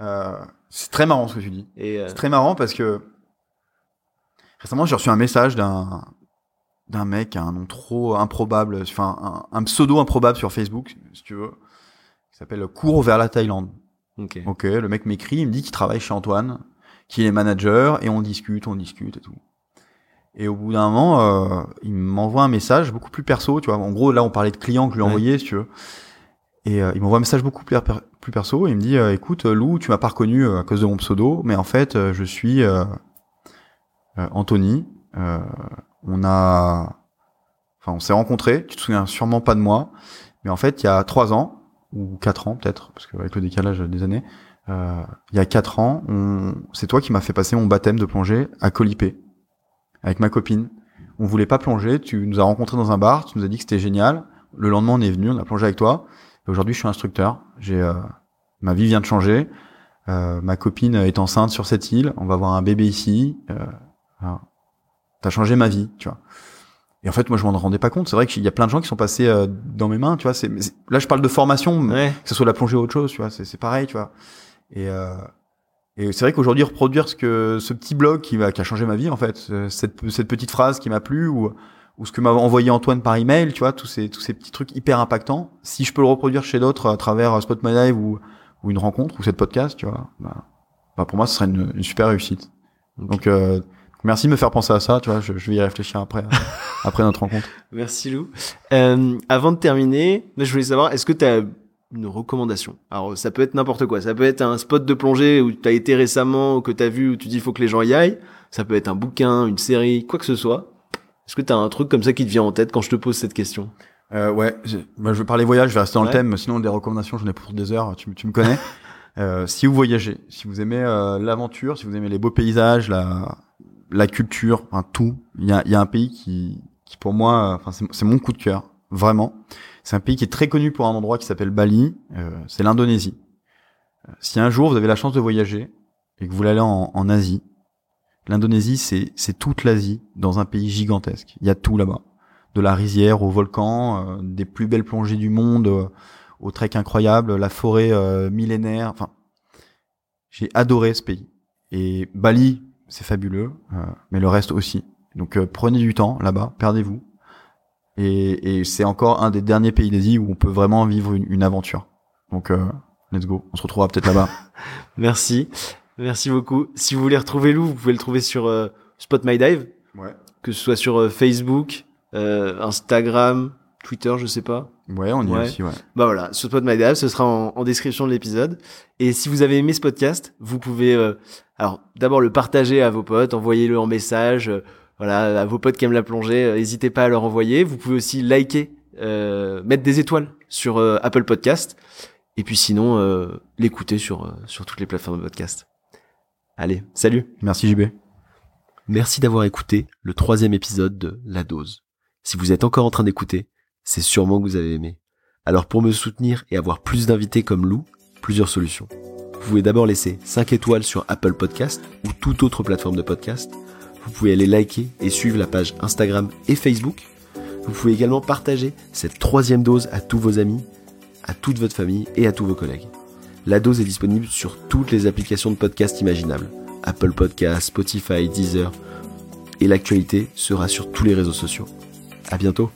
Euh, c'est très marrant ce que tu dis. Et euh, C'est très marrant parce que récemment j'ai reçu un message d'un d'un mec à un nom trop improbable, enfin un, un pseudo improbable sur Facebook, si tu veux, s'appelle Cours vers la Thaïlande. ok. Ok, le mec m'écrit, il me dit qu'il travaille chez Antoine, qu'il est manager, et on discute, on discute et tout. Et au bout d'un moment, euh, il m'envoie un message beaucoup plus perso, tu vois. En gros, là, on parlait de clients que je lui ai Ouais. si tu veux. Et euh, il m'envoie un message beaucoup plus, per- plus perso, et il me dit, euh, écoute, Lou, tu m'as pas reconnu à cause de mon pseudo, mais en fait, je suis Anthony. On a, enfin, on s'est rencontrés. Tu te souviens sûrement pas de moi, mais en fait, il y a trois ans ou quatre ans peut-être, parce qu'avec le décalage des années, euh, il y a quatre ans, c'est toi qui m'as fait passer mon baptême de plongée à Colipé avec ma copine. On voulait pas plonger, tu nous as rencontrés dans un bar, tu nous as dit que c'était génial. Le lendemain, on est venu, on a plongé avec toi. Aujourd'hui, je suis instructeur. J'ai euh, ma vie vient de changer. Euh, ma copine est enceinte sur cette île. On va avoir un bébé ici. Euh. T'as changé ma vie, tu vois. Et en fait, moi, je m'en rendais pas compte. C'est vrai qu'il y a plein de gens qui sont passés euh, dans mes mains, tu vois. C'est, là, je parle de formation, Ouais. que ce soit la plongée ou autre chose, tu vois. C'est, pareil, tu vois. Et, euh, et c'est vrai qu'aujourd'hui, reproduire ce que ce petit blog qui, va, qui a changé ma vie, en fait, cette, cette petite phrase qui m'a plu ou ou ce que m'a envoyé Antoine par email, tu vois, tous ces tous ces petits trucs hyper impactants. Si je peux le reproduire chez d'autres à travers euh, Spot My Dive ou ou une rencontre ou cette podcast, tu vois, bah, bah pour moi, ce serait une, une super réussite. Donc, euh, merci de me faire penser à ça, tu vois. Je, je vais y réfléchir après après notre rencontre. Merci Lou. Euh, avant de terminer, là, je voulais savoir, est-ce que tu as une recommandation? Alors, ça peut être n'importe quoi. Ça peut être un spot de plongée où tu as été récemment, ou que tu as vu, où tu dis il faut que les gens y aillent. Ça peut être un bouquin, une série, quoi que ce soit. Est-ce que tu as un truc comme ça qui te vient en tête quand je te pose cette question? Euh, ouais, j'ai- bah, je vais parler voyage, je vais rester dans Ouais. le thème. Sinon, des recommandations, j'en ai pour des heures. Tu, tu me connais. euh, si vous voyagez, si vous aimez euh, l'aventure, si vous aimez les beaux paysages, la, la culture, enfin tout, il y a, y a un pays qui, qui pour moi, enfin c'est c'est mon coup de cœur, vraiment. C'est un pays qui est très connu pour un endroit qui s'appelle Bali. euh, c'est l'Indonésie. Euh, si un jour vous avez la chance de voyager et que vous voulez aller en, en Asie, l'Indonésie c'est c'est toute l'Asie dans un pays gigantesque. Il y a tout là-bas de la rizière au volcan, euh, des plus belles plongées du monde, euh, au trek incroyable, la forêt euh, millénaire. Enfin, j'ai adoré ce pays. Et Bali, c'est fabuleux, euh, mais le reste aussi. Donc euh, prenez du temps là-bas, perdez-vous. Et, et c'est encore un des derniers pays d'Asie où on peut vraiment vivre une, une aventure. Donc euh, let's go, on se retrouvera peut-être là-bas. Merci. Merci beaucoup. Si vous voulez retrouver Lou, vous pouvez le trouver sur euh, Spot My Dive, Ouais. que ce soit sur euh, Facebook, euh, Instagram, Twitter, je sais pas. Ouais, on y Ouais. est aussi, ouais. Bah voilà, sur Spot My Dive, ce sera en, en description de l'épisode. Et si vous avez aimé ce podcast, vous pouvez euh, alors d'abord le partager à vos potes, envoyez-le en message, euh, voilà, à vos potes qui aiment la plongée, euh, n'hésitez pas à leur envoyer. Vous pouvez aussi liker, euh, mettre des étoiles sur euh, Apple Podcast, et puis sinon euh, l'écouter sur euh, sur toutes les plateformes de podcast. Allez, salut. Merci JB. Merci d'avoir écouté le troisième épisode de La Dose. Si vous êtes encore en train d'écouter, c'est sûrement que vous avez aimé. Alors pour me soutenir et avoir plus d'invités comme Lou, plusieurs solutions. Vous pouvez d'abord laisser 5 étoiles sur Apple Podcast ou toute autre plateforme de podcast. Vous pouvez aller liker et suivre la page Instagram et Facebook. Vous pouvez également partager cette troisième dose à tous vos amis, à toute votre famille et à tous vos collègues. La dose est disponible sur toutes les applications de podcast imaginables. Apple Podcast, Spotify, Deezer. Et l'actualité sera sur tous les réseaux sociaux. À bientôt.